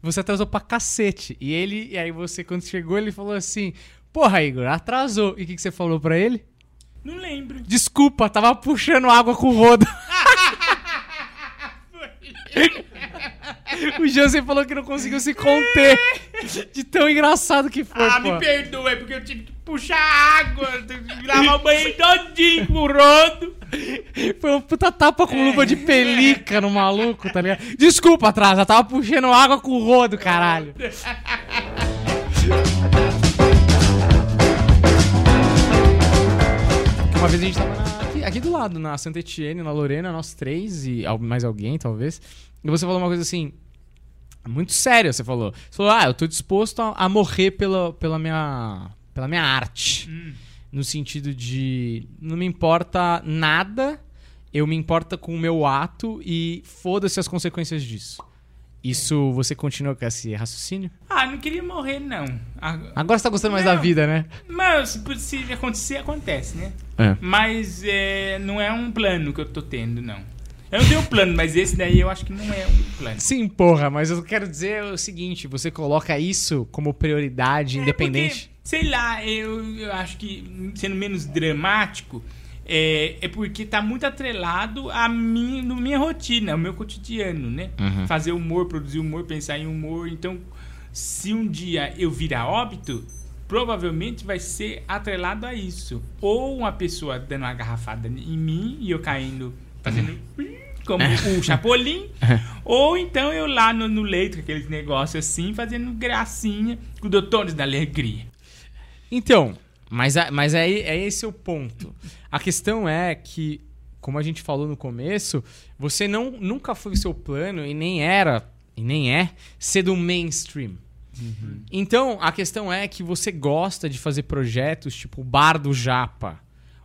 Você atrasou pra cacete. E ele, e aí você, quando chegou, ele falou assim: Porra, Igor, atrasou. E o que, que você falou pra ele? Não lembro. Desculpa, tava puxando água com o rodo. o Jansen falou que não conseguiu se conter. De tão engraçado que foi, Ah, pô. me perdoa, é porque eu tive que puxar água, lavar o banheiro todinho com o rodo. Foi uma puta tapa com luva de pelica no maluco, tá ligado? Desculpa, atrasa, tava puxando água com o rodo, caralho. Uma vez a gente tava na- aqui, aqui do lado, na Santa Etienne, na Lorena, nós três e mais alguém, talvez. E você falou uma coisa assim, muito séria, você falou. Você falou, ah, eu tô disposto a, a morrer pela, pela, minha, pela minha arte. Hum. No sentido de não me importa nada, eu me importa com o meu ato e foda-se as consequências disso. Isso você continua com esse raciocínio? Ah, não queria morrer, não. Agora você tá gostando mais Não. da vida, né? Mas se se acontecer, acontece, né? É. Mas é, não é um plano que eu tô tendo, não. Eu não tenho plano, mas esse daí eu acho que não é um plano. Sim, porra, mas eu quero dizer o seguinte: você coloca isso como prioridade independente. Porque, sei lá, eu, eu acho que, sendo menos dramático, é, é porque tá muito atrelado a mim, no minha rotina, ao meu cotidiano, né? Uhum. Fazer humor, produzir humor, pensar em humor. Então, se um dia eu virar óbito, provavelmente vai ser atrelado a isso. Ou uma pessoa dando uma garrafada em mim e eu caindo, fazendo... Como o Chapolin, ou então eu lá no, no leito, aqueles negócios assim, fazendo gracinha com o Doutores da Alegria. Então, mas, mas aí é esse o ponto. A questão é que, como a gente falou no começo, você não nunca foi o seu plano e nem era, e nem é, ser do mainstream. Então, a questão é que você gosta de fazer projetos tipo o Bar do Japa,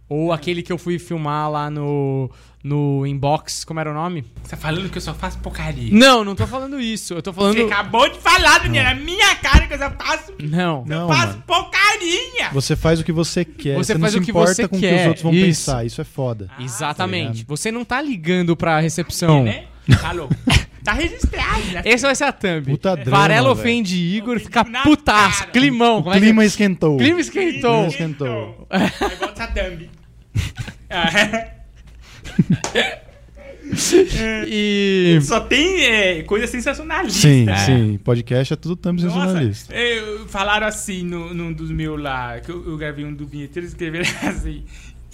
Ou aquele que eu fui filmar lá no, no Inbox, como era o nome? Você tá falando que eu só faço porcaria. Não, não tô falando isso. Eu tô falando. Você acabou de falar, Daniel, na minha cara que eu só faço, Não. Não, eu faço mano. porcaria. Você faz o que você quer. Você Você, faz não o se que importa você com o que quer, os outros vão isso. pensar. Isso é foda. Ah, Exatamente. tá Você não tá ligando pra recepção. né? Falou. Tá registrado, né? Esse vai ser a thumb. Puta drama, Varela velho. ofende Igor, fica putaço. cara. Climão. O é que é? clima esquentou. Clima esquentou. Esquentou. Aí bota a thumb. Ah, E. Só tem é, coisa sensacionalista. Sim, É. sim. Podcast é tudo thumb Nossa, sensacionalista. eu- falaram assim no, num dos meus lá, que eu, eu gravei um do vinheteiro, escreveram assim.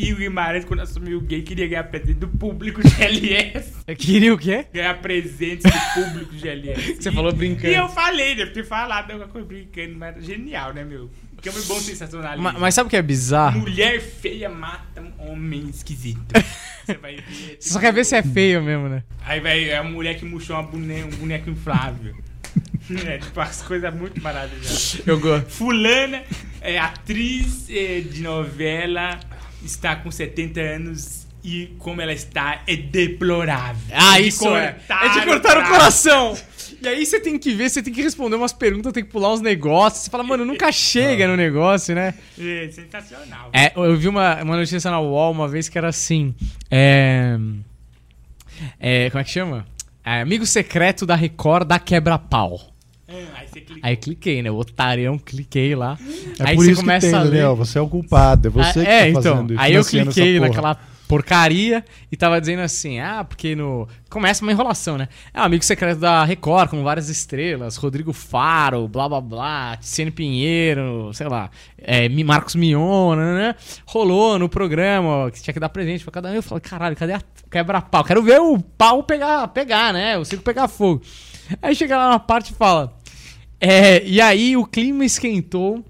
E o Guimarães, quando assumiu o gay, queria ganhar presente do público GLS. Queria o quê? Ganhar presentes do público GLS. Você E- falou brincando. E eu falei, deve ter falado alguma coisa brincando, mas genial, né, meu? Que é um bom sensacionalismo. Ma- Mas sabe o que é bizarro? Mulher feia mata um homem esquisito. Você vai ver. Só quer ver se é feio mesmo, né? Aí vai é a mulher que murchou uma bone- um boneco inflável. é, tipo, as coisas muito maravilhosas. Eu gosto. Fulana, é, atriz é, de novela, está com 70 anos e como ela está é deplorável. Ah, É de isso é. É de cortar o pra- coração. E aí você tem que ver, você tem que responder umas perguntas, tem que pular uns negócios. Você fala, mano, nunca chega no negócio, né? É sensacional. É, eu vi uma, uma notícia na UOL uma vez que era assim. É. é, como é que chama? É, amigo secreto da Record da quebra-pau. Clica. Aí cliquei, né? O otarão, cliquei lá. É aí por você isso que começa tem, a ler. Daniel. Você é o culpado. É você Ah, que é, tá então. fazendo isso. Aí eu cliquei naquela porcaria e tava dizendo assim: ah, porque no. Começa uma enrolação, né? É um amigo secreto da Record, com várias estrelas, Rodrigo Faro, blá blá blá, Tiziane Pinheiro, sei lá, é, Marcos Mion, né, né? Rolou no programa que tinha que dar presente pra cada um. Eu falei, caralho, cadê a quebra-pau? Quero ver o pau pegar, pegar, né? O circo pegar fogo. Aí chega lá na parte e fala. É, e aí o clima esquentou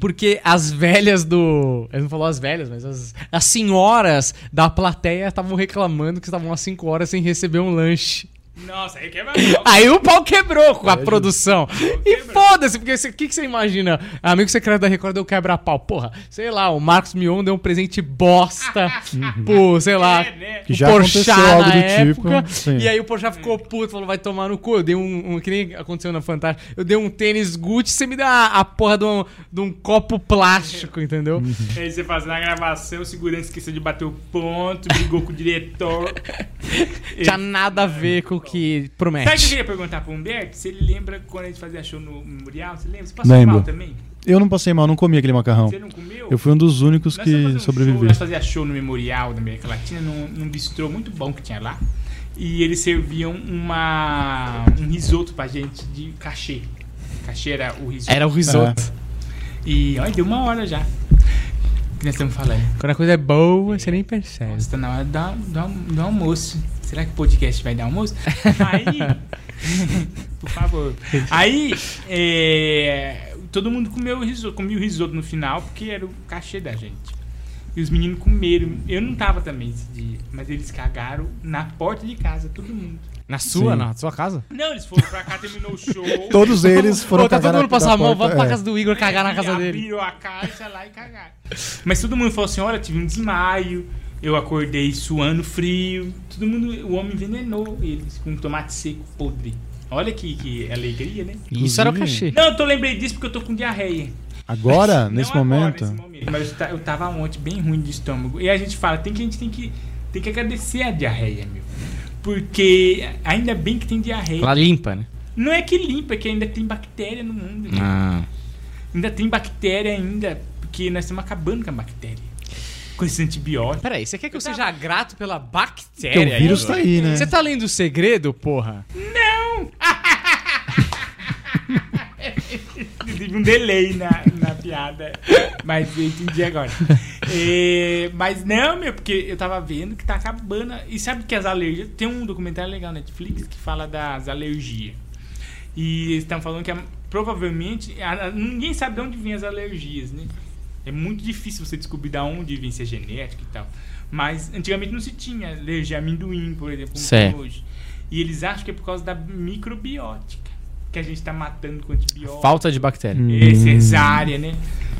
porque as velhas do. Ele não falou as velhas, mas as, as senhoras da plateia estavam reclamando que estavam há 5 horas sem receber um lanche. Nossa, aí quebra Aí o pau quebrou com a Aí, produção. E foda-se, porque o que, que você imagina? Amigo secreto da Record deu quebra-pau. Porra, sei lá, o Marcos Mion deu um presente bosta pro, sei lá, É, né? Que o já Porchat aconteceu algo na do época. tipo, sim. E aí o Porchat ficou puto, falou, vai tomar no cu. Eu dei um, um- que nem aconteceu na Fantástica. Eu dei um tênis Gucci, você me dá a, a porra de um, de um copo plástico, entendeu? Uhum. Aí você fazendo a gravação, o segurança esqueceu de bater o ponto, brigou com o diretor. Tinha nada a ver com o que promete. Sabe o que eu queria perguntar pro Humberto? Se ele lembra quando a gente fazia show no Memorial? Você lembra? Você passou Lembro. mal também? Eu não passei mal, não comi aquele macarrão. Você não comeu? Eu fui um dos únicos Nós que um sobrevivi. Show, nós fazia show no Memorial da América Latina, num, num bistrô muito bom que tinha lá. E eles serviam uma, um risoto pra gente de cachê. Cachê era o risoto. Era o risoto. E olha, deu uma hora já. Que nós estamos falando. Quando a coisa é boa, você nem percebe. Nossa, tá na hora do, do, do almoço. Será que o podcast vai dar almoço? Aí. por favor. Aí, é, todo mundo comeu o risoto, comia o risoto no final, porque era o cachê da gente. E os meninos comeram. Eu não tava também esse dia, mas eles cagaram na porta de casa, todo mundo. Na sua, Sim. na sua casa? Não, eles foram pra cá, terminou o show. Todos eles foram Pô, tá todo mundo na a mão, vamos pra é. casa do Igor cagar na casa dele. Abriram a caixa lá e cagaram. Mas todo mundo falou assim: olha, tive um desmaio, eu acordei suando frio. Todo mundo, o homem envenenou eles com tomate seco podre. Olha que, que alegria, né? Isso era o cachê. Não, eu tô lembrei disso porque eu tô com diarreia. Agora, Não nesse agora, momento. nesse momento. Mas eu, ta- eu tava ontem bem ruim de estômago. E a gente fala, tem que, a gente tem que, tem que agradecer a diarreia, meu. Porque ainda bem que tem diarreia. Ela limpa, né? Não é que limpa, é que ainda tem bactéria no mundo. meu. Ah. Ainda tem bactéria ainda, porque nós estamos acabando com a bactéria. Com esse antibiótico. Peraí, você quer que eu seja grato pela Porque bactéria? o vírus Igor? tá aí, né? Você tá lendo o segredo, porra? Teve um delay na, na piada, mas eu entendi agora. É, mas não, meu, porque eu tava vendo que tá acabando. E sabe que as alergias. Tem um documentário legal na Netflix que fala das alergias. E eles estão falando que a- provavelmente. ninguém sabe de onde vêm as alergias, né? É muito difícil você descobrir de onde vem se é genético e tal. Mas antigamente não se tinha alergia a amendoim, por exemplo, como Certo. tem hoje. E eles acham que é por causa da microbiótica que a gente tá matando com antibiótico. Falta de bactéria. Hum. É, cesárea, né?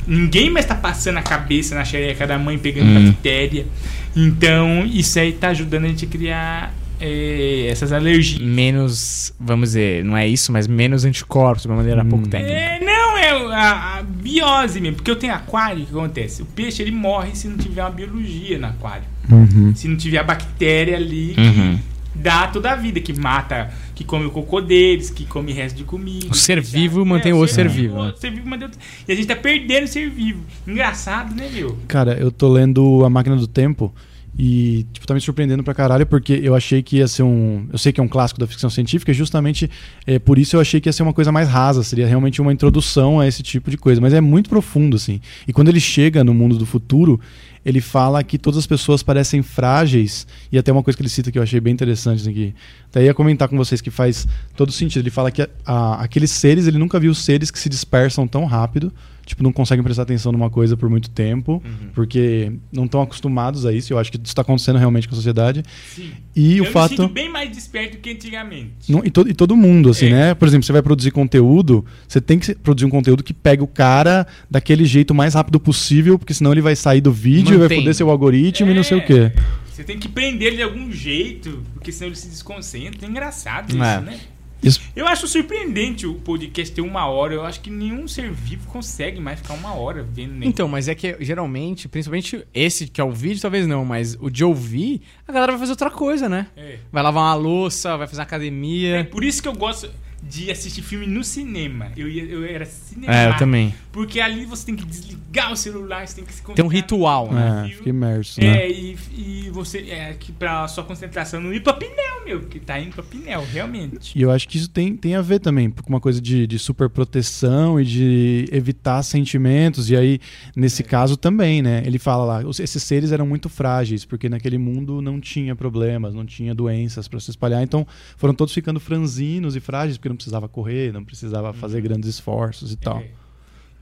Ninguém mais tá passando a cabeça na xereca da mãe pegando Hum. bactéria. Então, isso aí tá ajudando a gente a criar é, essas alergias. Menos, vamos dizer, não é isso, mas menos anticorpos, de uma maneira pouco técnica. É, não, é a, a biose mesmo. Porque eu tenho aquário, o que acontece? O peixe ele morre se não tiver uma biologia no aquário. Uhum. Se não tiver a bactéria ali que Uhum. dá toda a vida, que mata, que come o cocô deles, que come resto de comida. O ser vivo mantém o outro ser vivo, né? O ser vivo mantém o outro- E a gente tá perdendo o ser vivo. Engraçado, né, meu? Cara, eu tô lendo A Máquina do Tempo e, tipo, tá me surpreendendo pra caralho porque eu achei que ia ser um. Eu sei que é um clássico da ficção científica, e justamente é, por isso eu achei que ia ser uma coisa mais rasa, seria realmente uma introdução a esse tipo de coisa. Mas é muito profundo, assim. E quando ele chega no mundo do futuro, ele fala que todas as pessoas parecem frágeis, e até uma coisa que ele cita que eu achei bem interessante assim, que até ia comentar com vocês que faz todo sentido. Ele fala que a- a- aqueles seres, ele nunca viu seres que se dispersam tão rápido, tipo, não conseguem prestar atenção numa coisa por muito tempo, porque não estão acostumados a isso. Eu acho que isso está acontecendo realmente com a sociedade. Sim. E eu o me fato. sinto bem mais desperto que antigamente. Não, e, to- e todo mundo, assim, É. né? Por exemplo, você vai produzir conteúdo, você tem que produzir um conteúdo que pega o cara daquele jeito mais rápido possível, porque senão ele vai sair do vídeo e vai Mantém. foder seu algoritmo e não sei o quê. Você tem que prender ele de algum jeito, porque senão ele se desconcentra. É engraçado isso, É. né? Isso, Eu acho surpreendente o podcast ter uma hora. Eu acho que nenhum ser vivo consegue mais ficar uma hora vendo nem. Então, mas é que geralmente, principalmente esse que é o vídeo, talvez não, mas o de ouvir, a galera vai fazer outra coisa, né? É. Vai lavar uma louça, vai fazer uma É academia. por isso que eu gosto de assistir filme no cinema. Eu, ia, eu era cinema. É, eu também. Porque ali você tem que desligar o celular, você tem que se Tem um concentrar ritual, né? é, fica imerso, né? É, e, e você. É, que pra sua concentração não ir pra Pinel, meu. Que tá indo pra Pinel, realmente. E eu acho que isso tem, tem a ver também com uma coisa de, de super proteção e de evitar sentimentos. E aí, nesse caso também, né? Ele fala lá, esses seres eram muito frágeis, porque naquele mundo não tinha problemas, não tinha doenças para se espalhar. Então foram todos ficando franzinos e frágeis, porque não precisava correr, não precisava fazer grandes esforços e tal. É.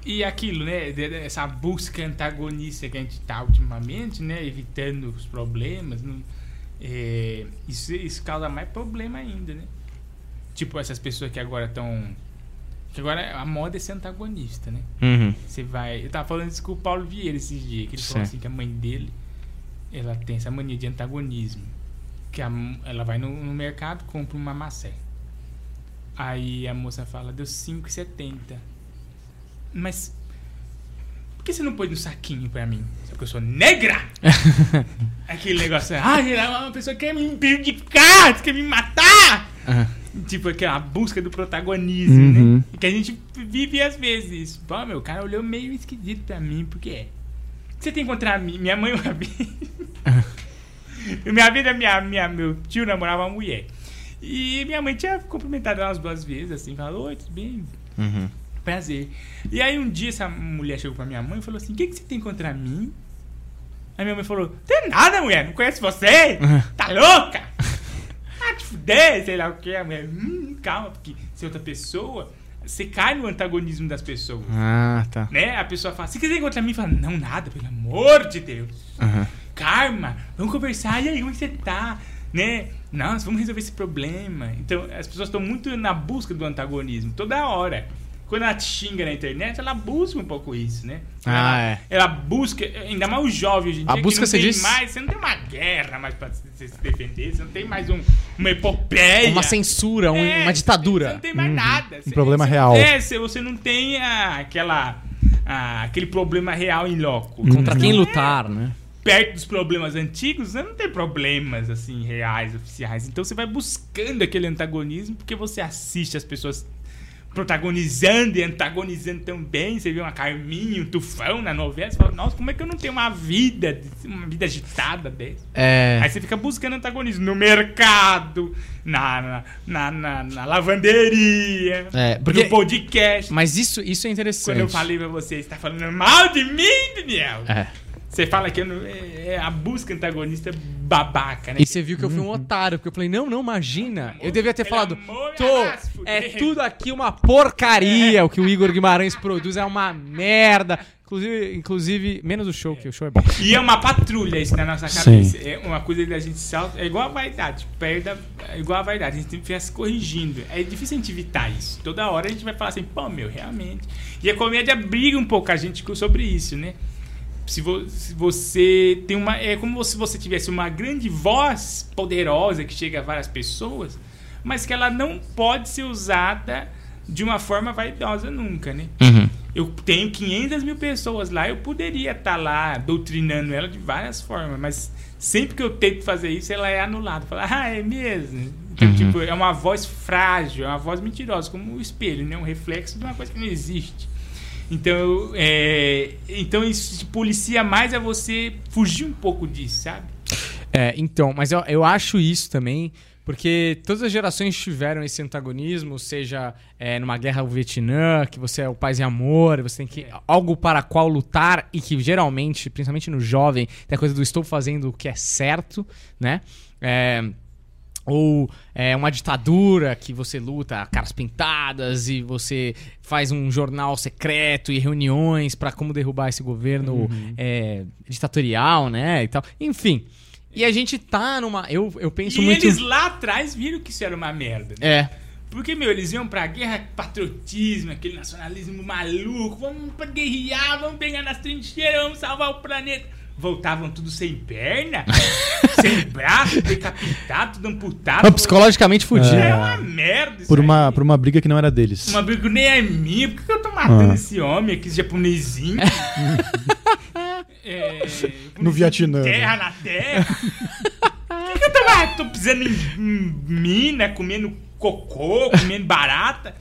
E aquilo, né? Essa busca antagonista que a gente tá ultimamente, né? Evitando os problemas. não- é, isso, isso causa mais problema ainda, né? Tipo, essas pessoas que agora estão. Que agora a moda é ser antagonista, né? Uhum. Você vai. Eu tava falando isso com o Paulo Vieira esses dias, que ele falou Sim. assim que a mãe dele ela tem essa mania de antagonismo. Que a ela vai no, no mercado, compra uma maçã. Aí a moça fala, deu 5,70. Mas por que você não pôs no saquinho pra mim? Só que eu sou negra! Aquele negócio, ah, uma pessoa que quer me prejudicar, quer me matar! Aham. Tipo, aquela busca do protagonismo, Uhum. né? Que a gente vive às vezes. Pô, meu, o cara olhou meio esquisito pra mim, porque é. Você tem que encontrar minha mãe uma vez. minha vida, minha, minha, meu tio namorava uma mulher. E minha mãe tinha cumprimentado ela umas duas vezes, assim, falou, oi, tudo bem? Uhum. Prazer. E aí um dia essa mulher chegou pra minha mãe e falou assim: O que, que você tem contra mim? Aí minha mãe falou: Tem nada, mulher, não conheço você? Tá louca? Ah, te fuder, sei lá o que. A mulher, hum, calma, porque se é outra pessoa, você cai no antagonismo das pessoas. Ah, tá. Né? A pessoa fala: Você quer dizer contra mim? Fala: Não, nada, pelo amor de Deus. Aham. Karma, vamos conversar. E aí, como é você tá? Né? Nossa, vamos resolver esse problema. Então, as pessoas estão muito na busca do antagonismo, toda hora. Quando ela te xinga na internet, ela busca um pouco isso, né? Ah, ela, é. ela busca, ainda mais o jovem hoje em A dia, busca, que você não tem diz? mais, você não tem uma guerra mais pra se, se defender, você não tem mais um, uma epopeia. Uma censura, um- É, uma Você ditadura. não tem mais nada. Você- Um problema você- real. É, você, você não tem ah, aquela, ah, aquele problema real em loco. Contra Uhum. quem lutar, né? Perto dos problemas antigos, você não tem problemas assim reais, oficiais. Então você vai buscando aquele antagonismo porque você assiste as pessoas protagonizando e antagonizando também. Você vê uma Carminha, um Tufão na novela, você fala, nossa, como é que eu não tenho uma vida, uma vida agitada dessa? É. Aí você fica buscando antagonismo no mercado, na, na, na, na- na lavanderia, É, porque- no podcast. Mas isso, isso é interessante. Quando eu falei pra você, você tá falando mal de mim, Daniel? É. Você fala que eu não- é, é a busca antagonista babaca, né? E você viu que eu fui um otário, porque eu falei, não, não, imagina. Eu devia ter falado, amor tô, é fuder." tudo aqui uma porcaria. O que o Igor Guimarães produz é uma merda. Inclusive, inclusive, menos o show, que o show é bom. E é uma patrulha isso na nossa Sim. cabeça. É uma coisa da gente salta. É igual a vaidade. Perde a- é igual a vaidade. A gente tem que ficar se corrigindo. É difícil a gente evitar isso. Toda hora a gente vai falar assim, pô, meu, realmente. E a comédia briga um pouco a gente sobre isso, né? Se, vo- se você tem uma. É como se você tivesse uma grande voz poderosa que chega a várias pessoas, mas que ela não pode ser usada de uma forma vaidosa nunca, né? Eu tenho 500 mil pessoas lá, eu poderia estar lá doutrinando ela de várias formas, mas sempre que eu tento fazer isso, ela é anulada. Fala, ah, é mesmo? Então, tipo, é uma voz frágil, é uma voz mentirosa, como o espelho, né? Um reflexo de uma coisa que não existe. Então, é, então isso te policia mais a você fugir um pouco disso, sabe? É, então, mas eu, eu acho isso também, porque todas as gerações tiveram esse antagonismo, seja é, numa guerra ao Vietnã, que você é o paz e amor, você tem que. algo para qual lutar, e que geralmente, principalmente no jovem, tem a coisa do estou fazendo o que é certo, né? É, ou é, uma ditadura que você luta caras pintadas e você faz um jornal secreto e reuniões pra como derrubar esse governo é, ditatorial, né? E tal. Enfim. E a gente tá numa. Eu, eu penso e muito. eles lá atrás viram que isso era uma merda. né? É. Porque, meu, eles iam pra guerra patriotismo, aquele nacionalismo maluco, vamos pra guerrear, vamos pegar nas trincheiras, vamos salvar o planeta. Voltavam tudo sem perna, sem braço, decapitado, tudo amputado. Psicologicamente fudido. É uma merda isso Por uma, aí. por uma briga que não era deles. Uma briga que nem é minha, por que eu tô matando Ah. esse homem aqui, esse japonesinho? é, No Vietnã, né? Terra na terra. Por que, que eu tô, lá? tô pisando em, em mina, comendo cocô, comendo barata?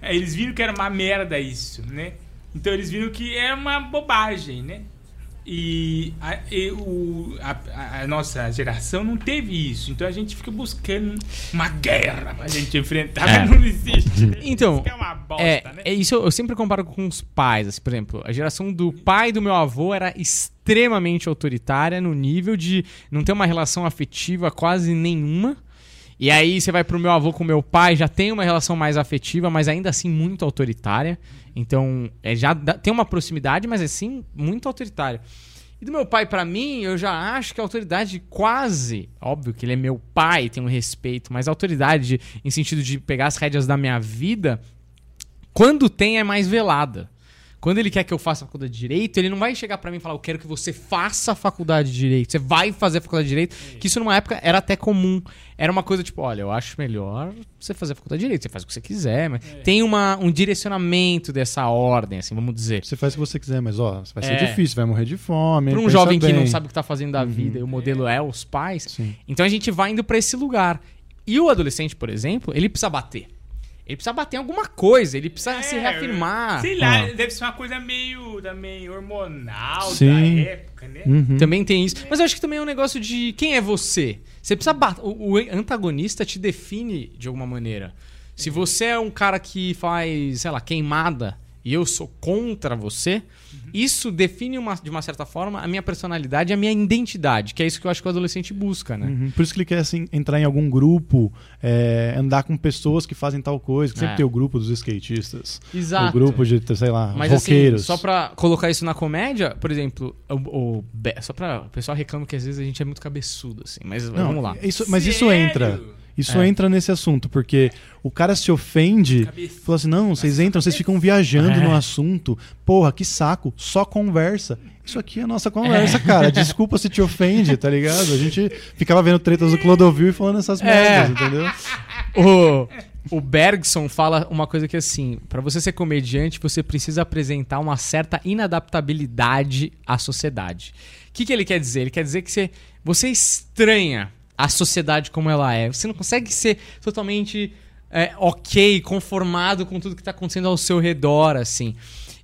Aí eles viram que era uma merda isso, né? Então eles viram que é uma bobagem, né? E, a, e o- a- a nossa geração não teve isso. Então a gente fica buscando uma guerra pra gente enfrentar, É. mas não existe. Então, Isso que é uma bosta, É, né? é isso eu sempre comparo com os pais. Assim, por exemplo, a geração do pai do meu avô era extremamente autoritária no nível de não ter uma relação afetiva quase nenhuma. E aí você vai pro meu avô com meu pai, já tem uma relação mais afetiva, mas ainda assim muito autoritária. Então, é, já dá- tem uma proximidade, mas assim, muito autoritária. E do meu pai pra mim, eu já acho que a autoridade quase, óbvio que ele é meu pai, tem um respeito, mas a autoridade em sentido de pegar as rédeas da minha vida, quando tem é mais velada. Quando ele quer que eu faça a faculdade de direito, ele não vai chegar pra mim e falar: "Eu quero que você faça a faculdade de direito". Você vai fazer a faculdade de direito, que isso numa época era até comum. Era uma coisa tipo, olha, eu acho melhor você fazer a faculdade de direito, você faz o que você quiser, mas tem uma, um direcionamento dessa ordem, assim, vamos dizer. Você faz o que você quiser, mas ó, vai ser É. difícil, vai morrer de fome. Para um jovem que bem. não sabe o que tá fazendo da vida e o modelo é os pais, Sim. então a gente vai indo pra esse lugar. E o adolescente, por exemplo, ele precisa bater. Ele precisa bater em alguma coisa, ele precisa se É, reafirmar. Sei lá, Ah. deve ser uma coisa meio também hormonal Sim. da época, né? Uhum. Também tem isso. Mas eu acho que também é um negócio de quem é você. Você precisa bater. O, o antagonista te define de alguma maneira. Se você é um cara que faz, sei lá, queimada e eu sou contra você, isso define uma- de uma certa forma a minha personalidade e a minha identidade, que é isso que eu acho que o adolescente busca, né? Uhum. Por isso que ele quer assim, entrar em algum grupo, é, andar com pessoas que fazem tal coisa. que Sempre É. tem o grupo dos skatistas. Exato. O grupo de, sei lá, Mas roqueiros. assim, só pra colocar isso na comédia, por exemplo, o, o só pra. O pessoal reclama que às vezes a gente é muito cabeçudo, assim. Mas Não, vamos lá. Isso, mas isso Sério? entra. Isso É. entra nesse assunto, porque o cara se ofende, Cabeça. fala assim: não, vocês entram, vocês ficam viajando É. no assunto. Porra, que saco, só conversa. Isso aqui é a nossa conversa, cara. Desculpa se te ofende, tá ligado? A gente ficava vendo tretas do Clodovil e falando essas É. merdas, entendeu? O, o Bergson fala uma coisa que assim, pra você ser comediante, você precisa apresentar uma certa inadaptabilidade à sociedade. O que, que ele quer dizer? Ele quer dizer que você, você estranha a sociedade como ela é. Você não consegue ser totalmente é, ok, conformado com tudo que tá acontecendo ao seu redor, assim.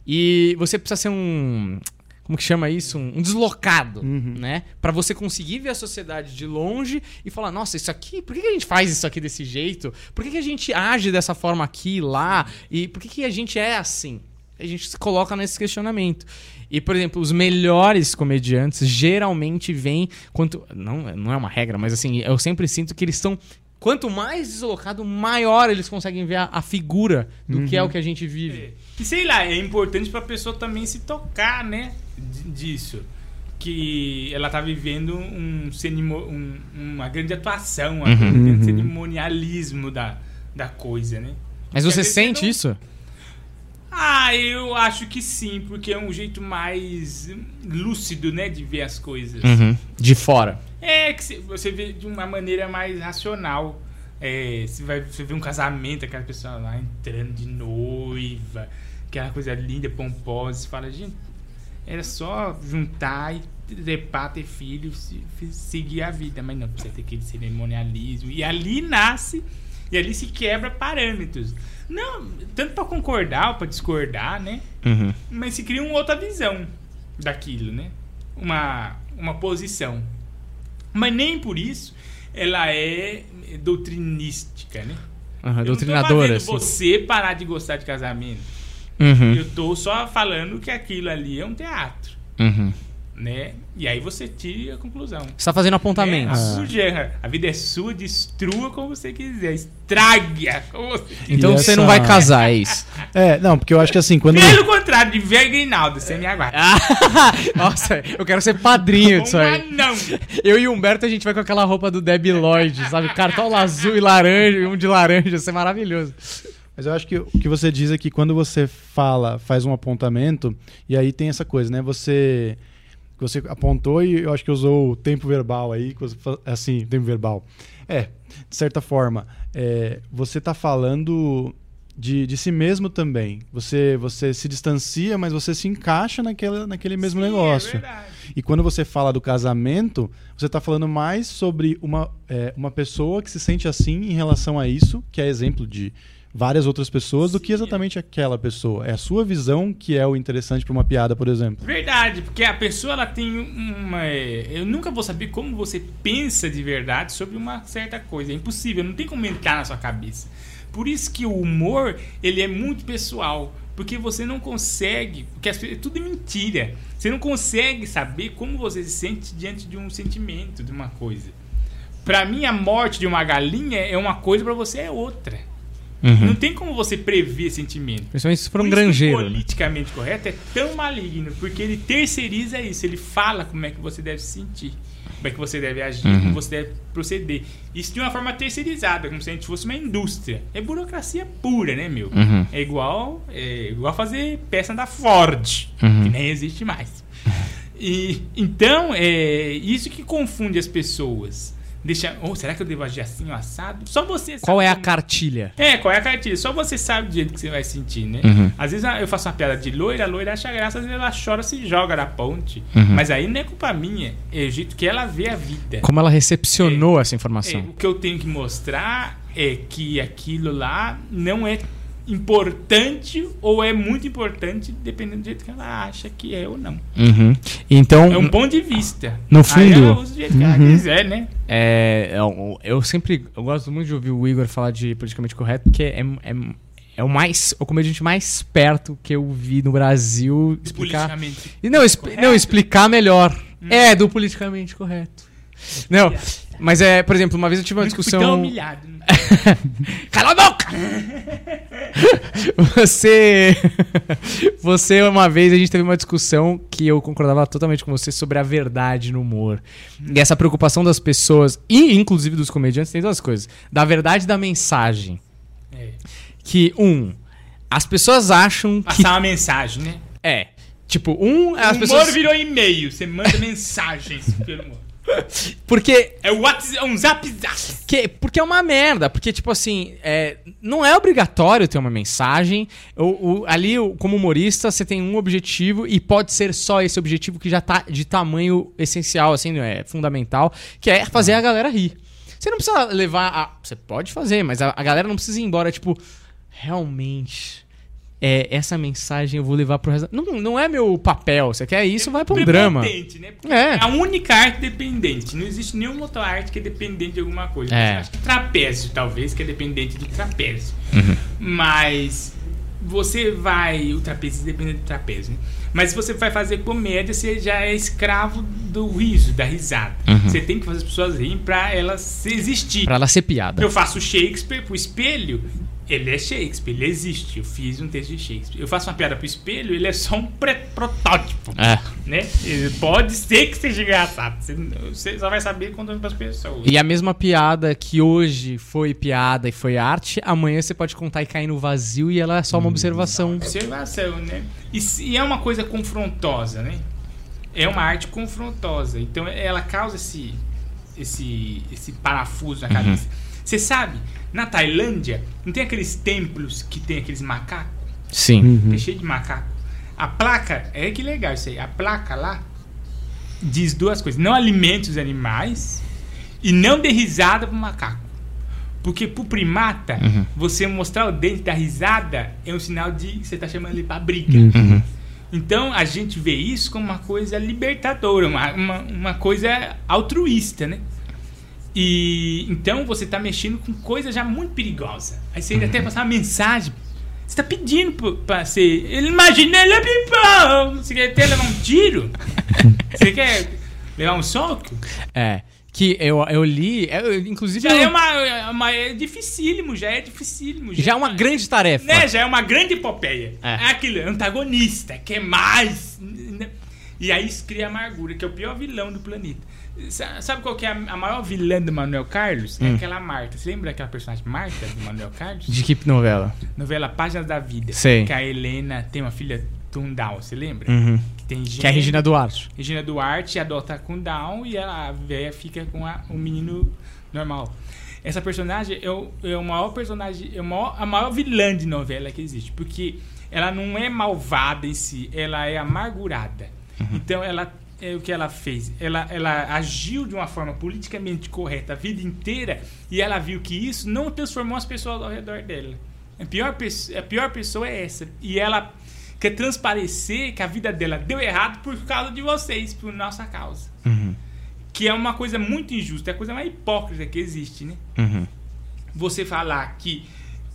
E você precisa ser um. Como que chama isso? Um, deslocado, né? Pra você conseguir ver a sociedade de longe e falar: nossa, isso aqui, por que, a gente faz isso aqui desse jeito? Por que, que a gente age dessa forma aqui e lá? E por que, que a gente é assim? A gente se coloca nesse questionamento. E, por exemplo, os melhores comediantes geralmente vêm. Quanto, não, não é uma regra, mas assim, eu sempre sinto que eles estão Quanto mais deslocado, maior eles conseguem ver a, a figura do que é o que a gente vive. É. E sei lá, é importante pra pessoa também se tocar, né? d- Disso. Que ela tá vivendo um, um- uma grande atuação, um grande cerimonialismo da, da coisa, né? Mas Porque você sente não- isso? Ah, eu acho que sim, porque é um jeito mais lúcido, né, de ver as coisas. De fora. É que cê- você vê de uma maneira mais racional. É, você vai você vê um casamento, aquela pessoa lá entrando de noiva, aquela coisa linda, pomposa. Você fala, gente, era só juntar e trepar, ter filhos, se- se- seguir a vida. Mas não, precisa ter aquele cerimonialismo. E ali nasce, e ali se quebra parâmetros. Não, tanto pra concordar ou pra discordar, né? Mas se cria uma outra visão daquilo, né? Uma, uma posição. Mas nem por isso ela é doutrinística, né? Eu doutrinadora, não tô assim. você parar de gostar de casamento. Uhum, Eu tô só falando que aquilo ali é um teatro, uhum. Né? E aí você tira a conclusão. Você tá fazendo É, apontamentos. a, sua, a vida é sua, destrua como você quiser, estrague como você quiser. Então E você essa- não vai casar, é isso. É, não, porque eu acho que assim, quando. Pelo contrário, de ver Grinaldo, você me aguarda. Ah, Nossa, eu quero ser padrinho disso aí. anão. Eu e o Humberto, a gente vai com aquela roupa do Debbie Lloyd, sabe? Cartola azul e laranja, e um de laranja, isso é maravilhoso. Mas eu acho que o que você diz é que quando você fala, faz um apontamento, e aí tem essa coisa, né? Você você apontou e eu acho que usou o tempo verbal aí, que assim, tempo verbal. É, de certa forma, é, você está falando de, de si mesmo também. Você você se distancia, mas você se encaixa naquela, naquele mesmo Sim, negócio. É. E quando você fala do casamento, você está falando mais sobre uma, é, uma pessoa que se sente assim em relação a isso, que é exemplo de várias outras pessoas, do que exatamente aquela pessoa. É a sua visão que é o interessante para uma piada, por exemplo. Verdade, porque a pessoa ela tem uma. é, Eu nunca vou saber como você pensa de verdade sobre uma certa coisa. É impossível, não tem como entrar na sua cabeça. Por isso que o humor ele é muito pessoal. Porque você não consegue. Porque as pe- tudo é mentira. Você não consegue saber como você se sente diante de um sentimento, de uma coisa. Pra mim, a morte de uma galinha é uma coisa, pra você é outra. Não tem como você prever sentimento. Principalmente se for um Por isso que o granjeiro. né? politicamente correto é tão maligno, porque ele terceiriza isso, ele fala como é que você deve se sentir, como é que você deve agir, Uhum. como você deve proceder. Isso de uma forma terceirizada, como se a gente fosse uma indústria. É burocracia pura, né, meu? Uhum. É igual é igual fazer peça da Ford, Uhum. que nem existe mais. E então, é isso que confunde as pessoas. Deixa, oh, será que eu devo agir assim, ou assado? Só você sabe. Qual é a cartilha? é, qual é a cartilha? Só você sabe do jeito que você vai sentir, né? Uhum. Às vezes ah, eu faço uma piada de loira, a loira acha graça, às vezes ela chora, se joga da ponte. Uhum. Mas aí não é culpa minha, é o jeito que ela vê a vida. Como ela recepcionou essa É, informação? o que eu tenho que mostrar é que aquilo lá não é importante ou é muito importante, dependendo do jeito que ela acha que é ou não. Uhum. Então, É um ponto de vista. No fundo- ela usa do jeito que ela Uhum. quiser, né? é, eu, eu sempre eu gosto muito de ouvir o Igor falar de politicamente correto, porque é, é, é o mais o comediante mais perto que eu vi no Brasil explicar. Politicamente. E não, Correto? não, explicar melhor. É, do politicamente correto. Não, mas é, por exemplo, uma vez eu tive uma Nunca fui discussão. tão humilhado. né? Cala a boca! você. Você, uma vez, a gente teve uma discussão que eu concordava totalmente com você sobre a verdade no humor. E essa preocupação das pessoas, e inclusive dos comediantes, tem duas coisas: da verdade e da mensagem. É. Que, um, as pessoas acham que. Passar uma mensagem, né? É. Tipo, um, as o pessoas. humor virou e-mail, você manda mensagens pelo humor. Porque É o WhatsApp, é um zap zap. Que, porque é uma merda. Porque, tipo assim, é, não é obrigatório ter uma mensagem. O, o- ali, o- como humorista, você tem um objetivo e pode ser só esse objetivo que já tá de tamanho essencial, assim, é fundamental, que é fazer a galera rir. Você não precisa levar a. Você pode fazer, mas a, a galera não precisa ir embora, tipo, realmente. É, essa mensagem eu vou levar pro resto. Não, não é meu papel. Você quer isso, vai pra um drama. Né? Porque É. a única arte dependente. Não existe nenhuma outra arte que é dependente de alguma coisa. É. Acho que trapézio, talvez, que é dependente de trapézio. Uhum. Mas você vai. O trapézio depende do trapézio, né? Mas se você vai fazer comédia, você já é escravo do riso, da risada. Uhum. Você tem que fazer as pessoas rirem pra elas existir. Pra ela ser piada. Eu faço Shakespeare pro espelho, ele é Shakespeare, ele existe. Eu fiz um texto de Shakespeare. Eu faço uma piada pro espelho, ele é só um protótipo. É. Né? Ele Pode ser que seja engraçado. Você, só vai saber contando pras pessoas. E a mesma piada que hoje foi piada e foi arte, amanhã você pode contar e cair no vazio e ela é só uma observação. Observação, né? E, e é uma coisa confrontosa, né? É uma arte confrontosa. Então ela causa esse, esse, esse parafuso na cabeça. Você sabe, na Tailândia, não tem aqueles templos que tem aqueles macacos? Sim. Uhum. Tá cheio de macaco. A placa, é que legal isso aí. A placa lá diz duas coisas: não alimente os animais e não dê risada pro macaco. Porque pro primata, Uhum. você mostrar o dente da risada é um sinal de que você tá chamando ele pra briga. Uhum. Então a gente vê isso como uma coisa libertadora, uma, uma, uma coisa altruísta, né? E então você tá mexendo com coisa já muito perigosa. Aí você ainda Uhum. até passar uma mensagem. Você tá pedindo pra ser. Ele imagina ele é! Você quer até levar um tiro? você quer levar um soco? É. Que eu, eu li, eu- inclusive. Já eu- é uma, é uma. É dificílimo, já é dificílimo. já é uma grande tarefa. Né, já é uma grande epopeia. É. É, aquele antagonista, quer mais. né? E aí isso cria amargura, que é o pior vilão do planeta. Sa- Sabe qual que é a maior vilã do Manuel Carlos? Hum. É aquela Marta. Você lembra daquela personagem Marta do Manuel Carlos? De que novela? Novela Páginas da Vida. Sei. Que a Helena tem uma filha com Down, você lembra? Uhum. Que tem Que é a Regina Duarte. Regina Duarte adota com Down e a véia fica com a- o menino normal. Essa personagem é o, é o maior personagem, é o maior- a maior vilã de novela que existe, porque ela não é malvada em si, ela é amargurada. Então ela é o que ela fez, ela, ela agiu de uma forma politicamente correta a vida inteira e ela viu que isso não transformou as pessoas ao redor dela. A pior, a pior pessoa é essa. E ela quer transparecer que a vida dela deu errado por causa de vocês, por nossa causa. Uhum. Que é uma coisa muito injusta, é a coisa mais hipócrita que existe, né? Uhum. Você falar que,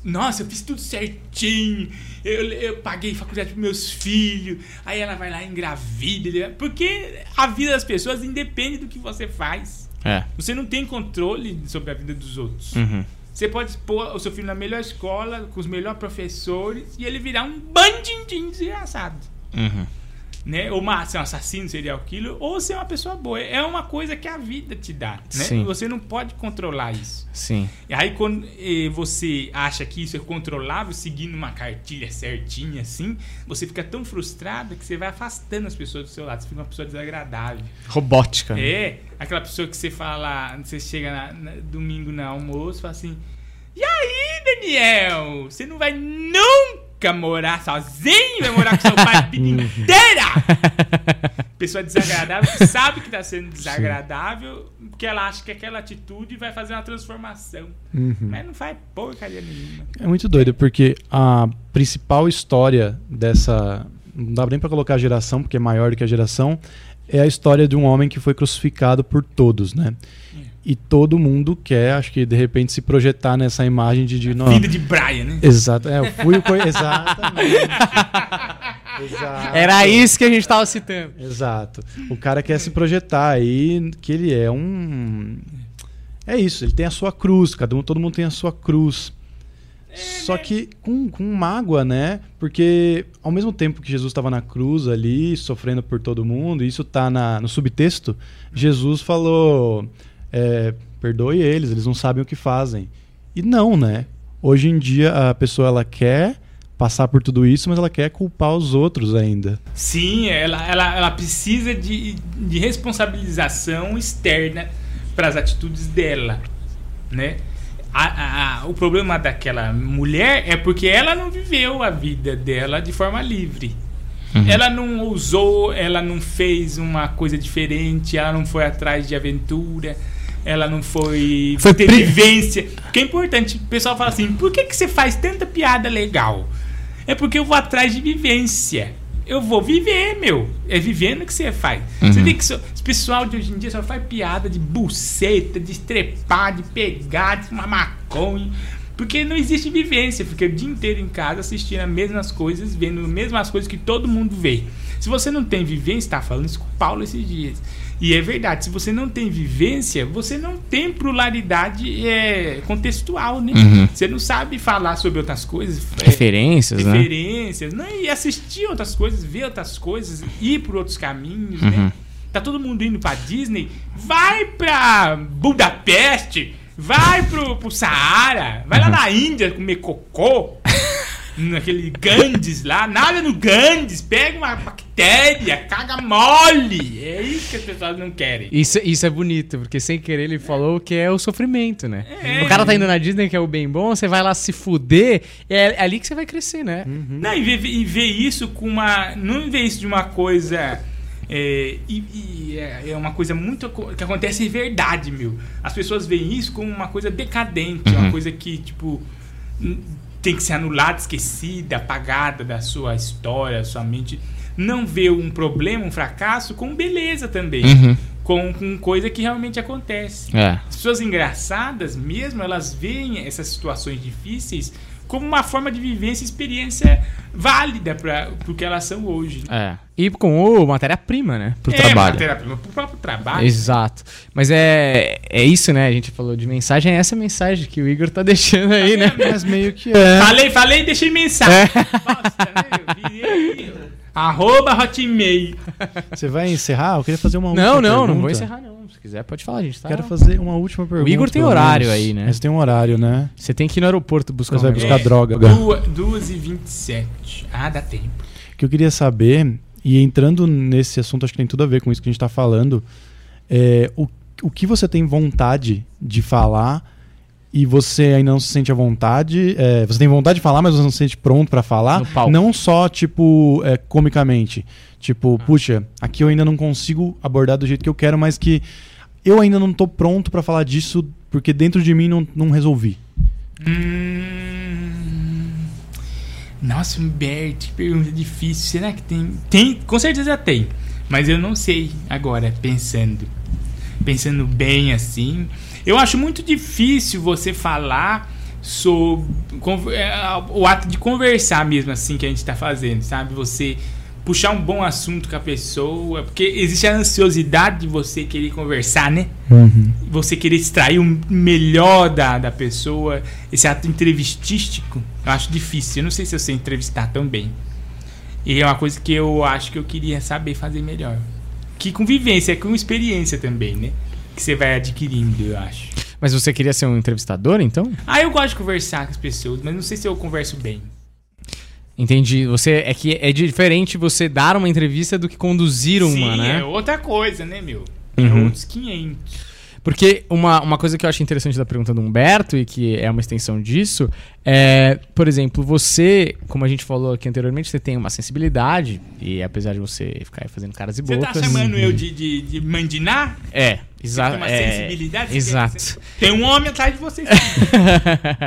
nossa, eu fiz tudo certinho, eu, eu paguei faculdade pros meus filhos, aí ela vai lá engravida. Porque a vida das pessoas independe do que você faz. É. Você não tem controle sobre a vida dos outros. Uhum. Você pode pôr o seu filho na melhor escola, com os melhores professores, e ele virar um bandidinho desgraçado. Uhum. Né? Ou uma, ser um assassino, serial killer, ou ser uma pessoa boa. É uma coisa que a vida te dá. Né? Sim. Você não pode controlar isso. Sim. E aí, quando eh, você acha que isso é controlável, seguindo uma cartilha certinha assim, você fica tão frustrado que você vai afastando as pessoas do seu lado. Você fica uma pessoa desagradável. Robótica. É, aquela pessoa que você fala, você chega na- na- domingo no almoço e fala assim: E aí, Daniel? Você não vai nunca morar sozinho? Vai morar com seu pai a vida inteira? Pessoa desagradável que sabe que tá sendo desagradável, porque ela acha que aquela atitude vai fazer uma transformação. Uhum. Mas não faz porcaria nenhuma. É muito doido, porque a principal história dessa. Não dá nem pra colocar a geração, porque é maior do que a geração. É a história de um homem que foi crucificado por todos, né? E todo mundo quer, acho que de repente, se projetar nessa imagem de. de não, Vida de Brian, né? Exato, é, eu fui o. co- Exatamente. Exato. Era isso que a gente tava citando. Exato. O cara quer se projetar aí que ele é um. É isso, ele tem a sua cruz, cada um, todo mundo tem a sua cruz. Só que com, com mágoa, né? Porque ao mesmo tempo que Jesus estava na cruz ali, sofrendo por todo mundo, e isso tá na, no subtexto, Jesus falou: é, perdoe eles, eles não sabem o que fazem. E não, né? Hoje em dia a pessoa ela quer passar por tudo isso, mas ela quer culpar os outros ainda. Sim, ela, ela, ela precisa de, de responsabilização externa para as atitudes dela, né? A- a- a- o problema daquela mulher é porque ela não viveu a vida dela de forma livre. Ela não ousou, ela não fez uma coisa diferente, ela não foi atrás de aventura, ela não foi, Foi ter pri- vivência. Porque é importante, o pessoal fala assim: por que, que você faz tanta piada legal? É porque eu vou atrás de vivência. Eu vou viver, meu. É vivendo que você faz. Você tem que. só- Esse pessoal de hoje em dia só faz piada de buceta, de trepar, de pegar, de fumar maconha. Porque não existe vivência, fica o dia inteiro em casa assistindo as mesmas coisas, vendo as mesmas coisas que todo mundo vê. Se você não tem vivência, tá falando isso com o Paulo esses dias. E é verdade, se você não tem vivência, você não tem pluralidade é, contextual, né? Uhum. Você não sabe falar sobre outras coisas. é, Referências, né? referências, né? E assistir outras coisas, ver outras coisas, ir por outros caminhos, Uhum. né? Tá todo mundo indo pra Disney, vai pra Budapeste, vai pro, pro Saara, vai lá Uhum. na Índia comer cocô, naquele Gandes lá, nada no Gandes, pega uma bactéria, caga mole. É isso que as pessoas não querem. Isso, isso é bonito, porque sem querer ele falou que é o sofrimento, né? É. O cara tá indo na Disney, que é o bem bom, você vai lá se fuder, é ali que você vai crescer, né? Não, e ver, e ver isso com uma. Não ver isso de uma coisa. É, e, e é, é uma coisa muito. que acontece em verdade, meu. As pessoas veem isso como uma coisa decadente, Uhum. uma coisa que, tipo. Tem que ser anulada, esquecida, apagada da sua história, da sua mente. Não vê um problema, um fracasso, com beleza também. Uhum. Com, com coisa que realmente acontece. É. As pessoas engraçadas, mesmo, elas veem essas situações difíceis como uma forma de vivência e experiência válida para o que elas são hoje. É. E com o matéria-prima, né? Pro é, trabalho. matéria-prima pro próprio trabalho. Exato. Mas é, é isso, né? A gente falou de mensagem, é essa mensagem que o Igor tá deixando aí, né? Mas meio que é. Falei, falei e deixei mensagem. Nossa, né? Eu virei aí, ó. Arroba Hotmail. Você vai encerrar? Eu queria fazer uma última Não, não, não pergunta. vou encerrar, não. Se quiser, pode falar, gente. Tá? Quero fazer uma última pergunta. Igor tem horário menos. aí, né? Mas tem um horário, né? Você tem que ir no aeroporto buscar Você vai um buscar negócio. droga. E vinte e sete. Ah, dá tempo. O que eu queria saber, e entrando nesse assunto, acho que tem tudo a ver com isso que a gente está falando, é o, o que você tem vontade de falar e você ainda não se sente à vontade. é, você tem vontade de falar, mas você não se sente pronto para falar. Não só, tipo, é, comicamente. Tipo, puxa, aqui eu ainda não consigo abordar do jeito que eu quero, mas que eu ainda não tô pronto para falar disso porque dentro de mim não, não resolvi. Hum... Nossa, Humberto, que pergunta difícil. Será que tem? Tem, com certeza tem. Mas eu não sei agora, pensando. Pensando bem assim. Eu acho muito difícil você falar sobre é, o ato de conversar mesmo assim que a gente tá fazendo, sabe? Você puxar um bom assunto com a pessoa, porque existe a ansiosidade de você querer conversar, né? você querer extrair o melhor da, da pessoa, esse ato entrevistístico, eu acho difícil. Eu não sei se eu sei entrevistar tão bem. E é uma coisa que eu acho que eu queria saber fazer melhor. Que com vivência, com experiência também, né? Que você vai adquirindo, eu acho. Mas você queria ser um entrevistador, então? Ah, eu gosto de conversar com as pessoas, mas não sei se eu converso bem. Entendi. Você é que é diferente você dar uma entrevista do que conduzir uma, Sim, né? é outra coisa, né, meu? Uhum. É outros 500. Porque uma, uma coisa que eu acho interessante da pergunta do Humberto, e que é uma extensão disso, é, por exemplo, você, como a gente falou aqui anteriormente, você tem uma sensibilidade, e apesar de você ficar aí fazendo caras e Você bocas. tá chamando eu de, de, de mandinar? É, Você exato. tem uma é, sensibilidade? Exato. Tem, tem um homem atrás de você.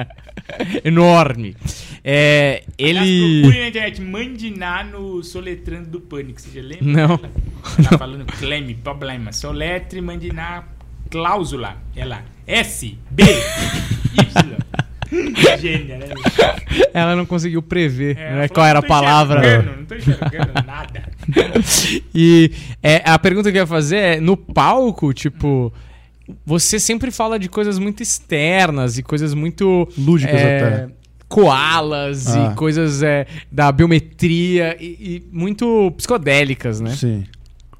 Enorme. É, ele. procure na internet Mandinar no Soletrando do Pânico, você já lembra? Não. Tá falando claim, problema. Soletre, Mandinar, cláusula. É lá. S, B, Y. Gênia, né? Ela não conseguiu prever É, né, ela qual era a "Não tô palavra. enxergando, Não tô enxergando nada. E é, a pergunta que eu ia fazer é: no palco, tipo, você sempre fala de coisas muito externas e coisas muito. Lúdicas é, até. Koalas Ah. e coisas é, da biometria e, e muito psicodélicas, né? Sim.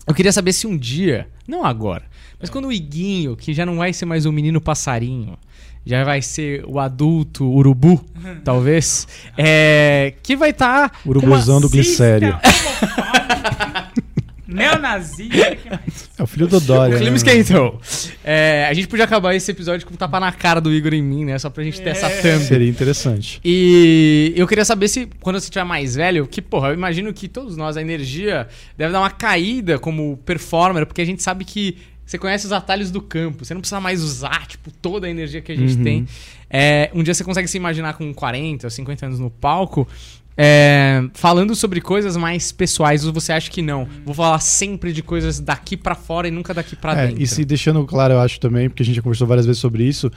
Eu queria saber se um dia, não agora, mas quando o Iguinho, que já não vai ser mais o menino passarinho, já vai ser o adulto urubu, talvez, é, que vai estar. Urubuzão do glicério. O que mais? É o filho do Dória. O clima né, esquentou. É, a gente podia acabar esse episódio com um tapa na cara do Igor em mim, né? Só pra gente ter essa mano? thumb. Seria interessante. E eu queria saber se, quando você estiver mais velho, que, porra, eu imagino que todos nós, a energia deve dar uma caída como performer, porque a gente sabe que você conhece os atalhos do campo, você não precisa mais usar, tipo, toda a energia que a gente Uhum. tem. É, um dia você consegue se imaginar com 40 ou 50 anos no palco, é, falando sobre coisas mais pessoais, você acha que não? Vou falar sempre de coisas daqui pra fora e nunca daqui pra É, dentro. e se deixando claro, eu acho também, porque a gente já conversou várias vezes sobre isso,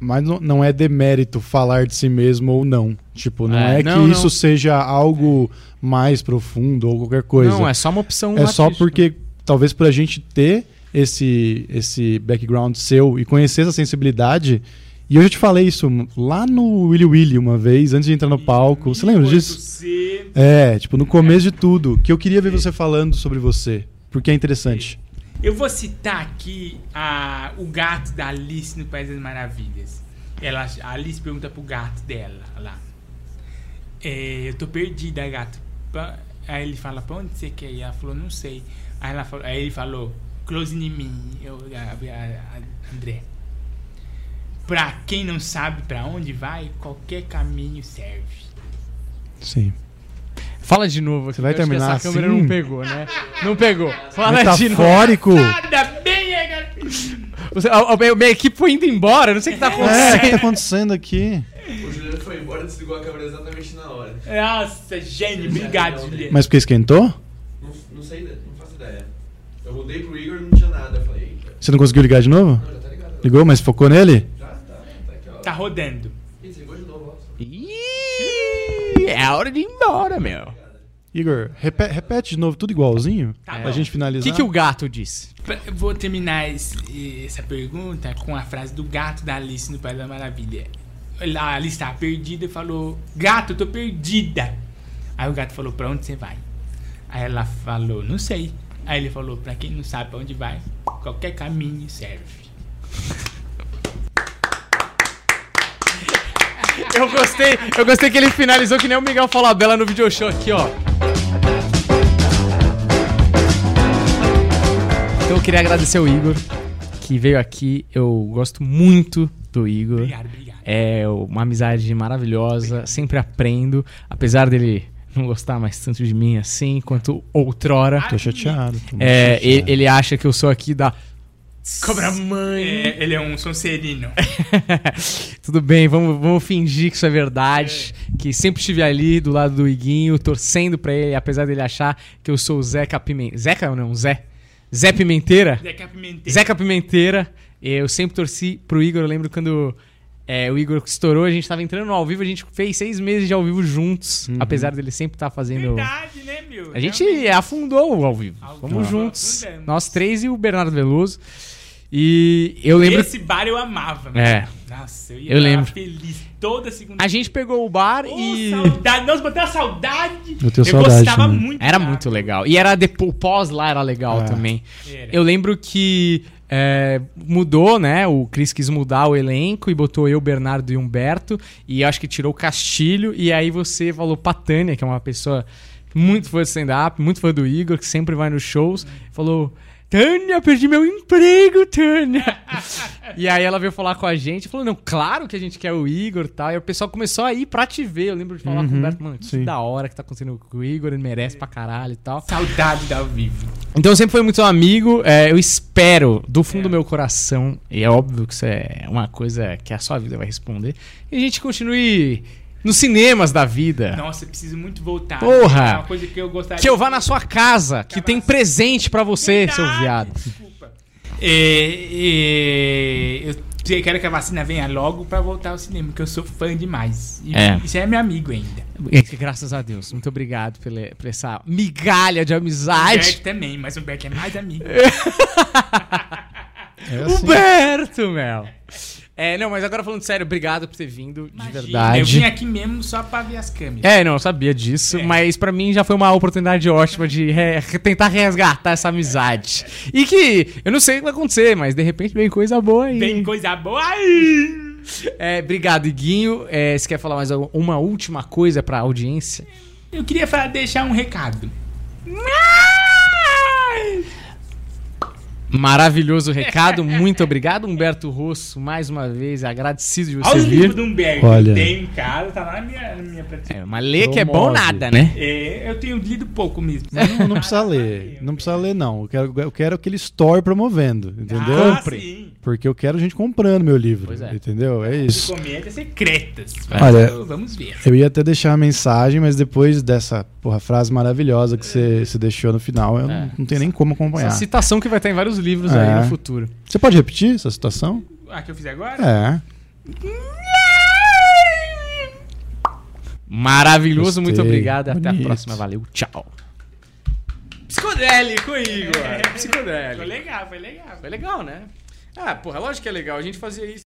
Mas não, não é demérito falar de si mesmo ou não. Tipo, não É, é, não, que não. isso seja algo mais profundo ou qualquer coisa. Não, é só uma opção É só porque talvez pra gente ter esse, esse background seu e conhecer essa sensibilidade. E eu já te falei isso lá no Willy Willy uma vez, antes de entrar no palco. Você lembra disso? Você... É, tipo, no começo de tudo. Que eu queria ver você falando sobre você. Porque é interessante. Eu vou citar aqui a, o gato da Alice no País das Maravilhas. Ela, a Alice pergunta pro gato dela lá. É, eu tô perdida, gato. Aí ele fala, pra onde você quer ir? Ela falou, não sei. Aí, ela falou, aí ele falou, close in mim, eu, a, a- a- André. Pra quem não sabe pra onde vai, qualquer caminho serve. Sim. Fala de novo. Você vai terminar Essa câmera assim? não pegou, né? Não pegou. Fala Tá de novo. Metafórico. Nada bem, é. Você, a, minha equipe foi indo embora, não sei o que tá É, o acontecendo. que tá acontecendo aqui? O Juliano foi embora e desligou a câmera exatamente na hora. Nossa, gênio, obrigado, Juliano. Mas porque esquentou? Não, não sei, não faço ideia. Eu mudei pro Igor e não tinha nada. Eu falei, eita, Você não conseguiu ligar de novo? não, já tá ligado. Ligou, mas focou nele? Tá, rodando. Ih, é hora de ir embora, meu. Igor, repe- repete de novo tudo igualzinho? Tá pra bom. gente O finalizar. que, que o gato disse? Eu Vou terminar esse- essa pergunta com a frase do gato da Alice no País da Maravilha. Ela- A Alice estava perdida e falou: Gato, eu tô perdida. Aí o gato falou: Pra onde você vai? Aí ela falou: Não sei. Aí ele falou: Pra quem não sabe pra onde vai, qualquer caminho serve. Eu gostei, eu gostei que ele finalizou que nem o Miguel Falabella no video show aqui, ó. Então eu queria agradecer o Igor, que veio aqui. Eu gosto muito do Igor. Obrigado, obrigado. É uma amizade maravilhosa, sempre aprendo, apesar dele não gostar mais tanto de mim assim quanto outrora. Tô chateado. tô É, chateado. ele, ele acha que eu sou aqui da Cobra Mãe. É, ele é um sonserino. Tudo bem, vamos, vamos fingir que isso é verdade. Que sempre estive ali do lado do Iguinho, torcendo pra ele, apesar dele achar que eu sou o Zeca Pimenteira. Zeca ou não? Zé? Zé Pimenteira? Zeca Pimentel. Zeca Pimenteira. Eu sempre torci pro Igor. Eu lembro quando é, o Igor estourou, a gente tava entrando no ao vivo, a gente fez seis meses de ao vivo juntos, apesar dele sempre estar fazendo. Verdade, né, meu? A gente Realmente. afundou o ao vivo. Afundou. Vamos juntos. Afundamos. Nós três e o Bernardo Veloso. E eu lembro. Esse bar eu amava. meu. É. Nossa, eu ia Eu lembro. feliz toda segunda. A gente pegou o bar Ô, e. saudade. Nossa, bateu uma saudade. Eu tenho saudade gostava também. muito. Era lá. muito legal. E era depois, o pós lá era legal É. também. Era. Eu lembro que é, mudou, né? O Cris quis mudar o elenco e botou eu, Bernardo e Humberto. E acho que tirou o Castilho. E aí você falou pra Tânia, que é uma pessoa muito fã de stand-up, muito fã do Igor, que sempre vai nos shows. Falou. Tânia, perdi meu emprego, Tânia. e aí ela veio falar com a gente e falou: Não, claro que a gente quer o Igor e tal. E o pessoal começou a ir pra te ver. Eu lembro de falar com o Uhum, Humberto, mano, que sim. da hora que tá acontecendo com o Igor, ele merece pra caralho e tal. Saudade da ao vivo. Então sempre foi muito amigo. é, eu espero, do fundo É. do meu coração, e é óbvio que isso é uma coisa que a sua vida vai responder, que a gente continue nos cinemas da vida. Nossa, eu preciso muito voltar. Porra! É uma coisa que eu gostaria Que eu vá na sua casa, que tem presente pra você, seu Verdade, viado. Desculpa. É, é, eu quero que a vacina venha logo pra voltar ao cinema, porque eu sou fã demais. E É. Você é meu amigo ainda. Que, Graças a Deus. Muito obrigado pela, por essa migalha de amizade. Humberto também, mas o Humberto é mais amigo. É assim. Humberto, Mel. É, não, mas agora falando sério, obrigado por ter vindo, de Imagina, verdade. Eu vim aqui mesmo só pra ver as câmeras. É, não, eu sabia disso, É. mas pra mim já foi uma oportunidade ótima de re- tentar resgatar essa amizade. E que eu não sei o que vai acontecer, mas de repente vem coisa boa aí. Tem coisa boa aí. É, obrigado, Iguinho. É, você quer falar mais uma última coisa pra audiência? Eu queria falar, deixar um recado. Maravilhoso recado, muito obrigado, Humberto Rosso, mais uma vez, agradecido de Olha você livros vir. do Humberto. Olha. Tem em casa, tá lá na minha, na minha prateleira. É, mas ler que é bom Promove. nada, né? É, eu tenho lido pouco mesmo. Não, não precisa ler. Não precisa ler, não. Eu quero, eu quero aquele store promovendo, entendeu? Ah, sim. Porque eu quero gente comprando meu livro. Pois é. Entendeu? É isso. Encomendas secretas. É. Olha, vamos ver. Eu ia até deixar a mensagem, mas depois dessa porra, frase maravilhosa que você é. deixou no final, eu é. não, não tenho nem como acompanhar. Essa citação que vai estar em vários livros é. aí no futuro. Você pode repetir essa citação? A que eu fiz agora? É. Maravilhoso, Gostei. muito obrigado. Bonito. Até a próxima. Valeu, tchau. Psicodélico, Igor. É. Psicodélico. Foi legal, foi legal. Foi legal, né? Ah, porra, lógico que é legal. A gente fazia isso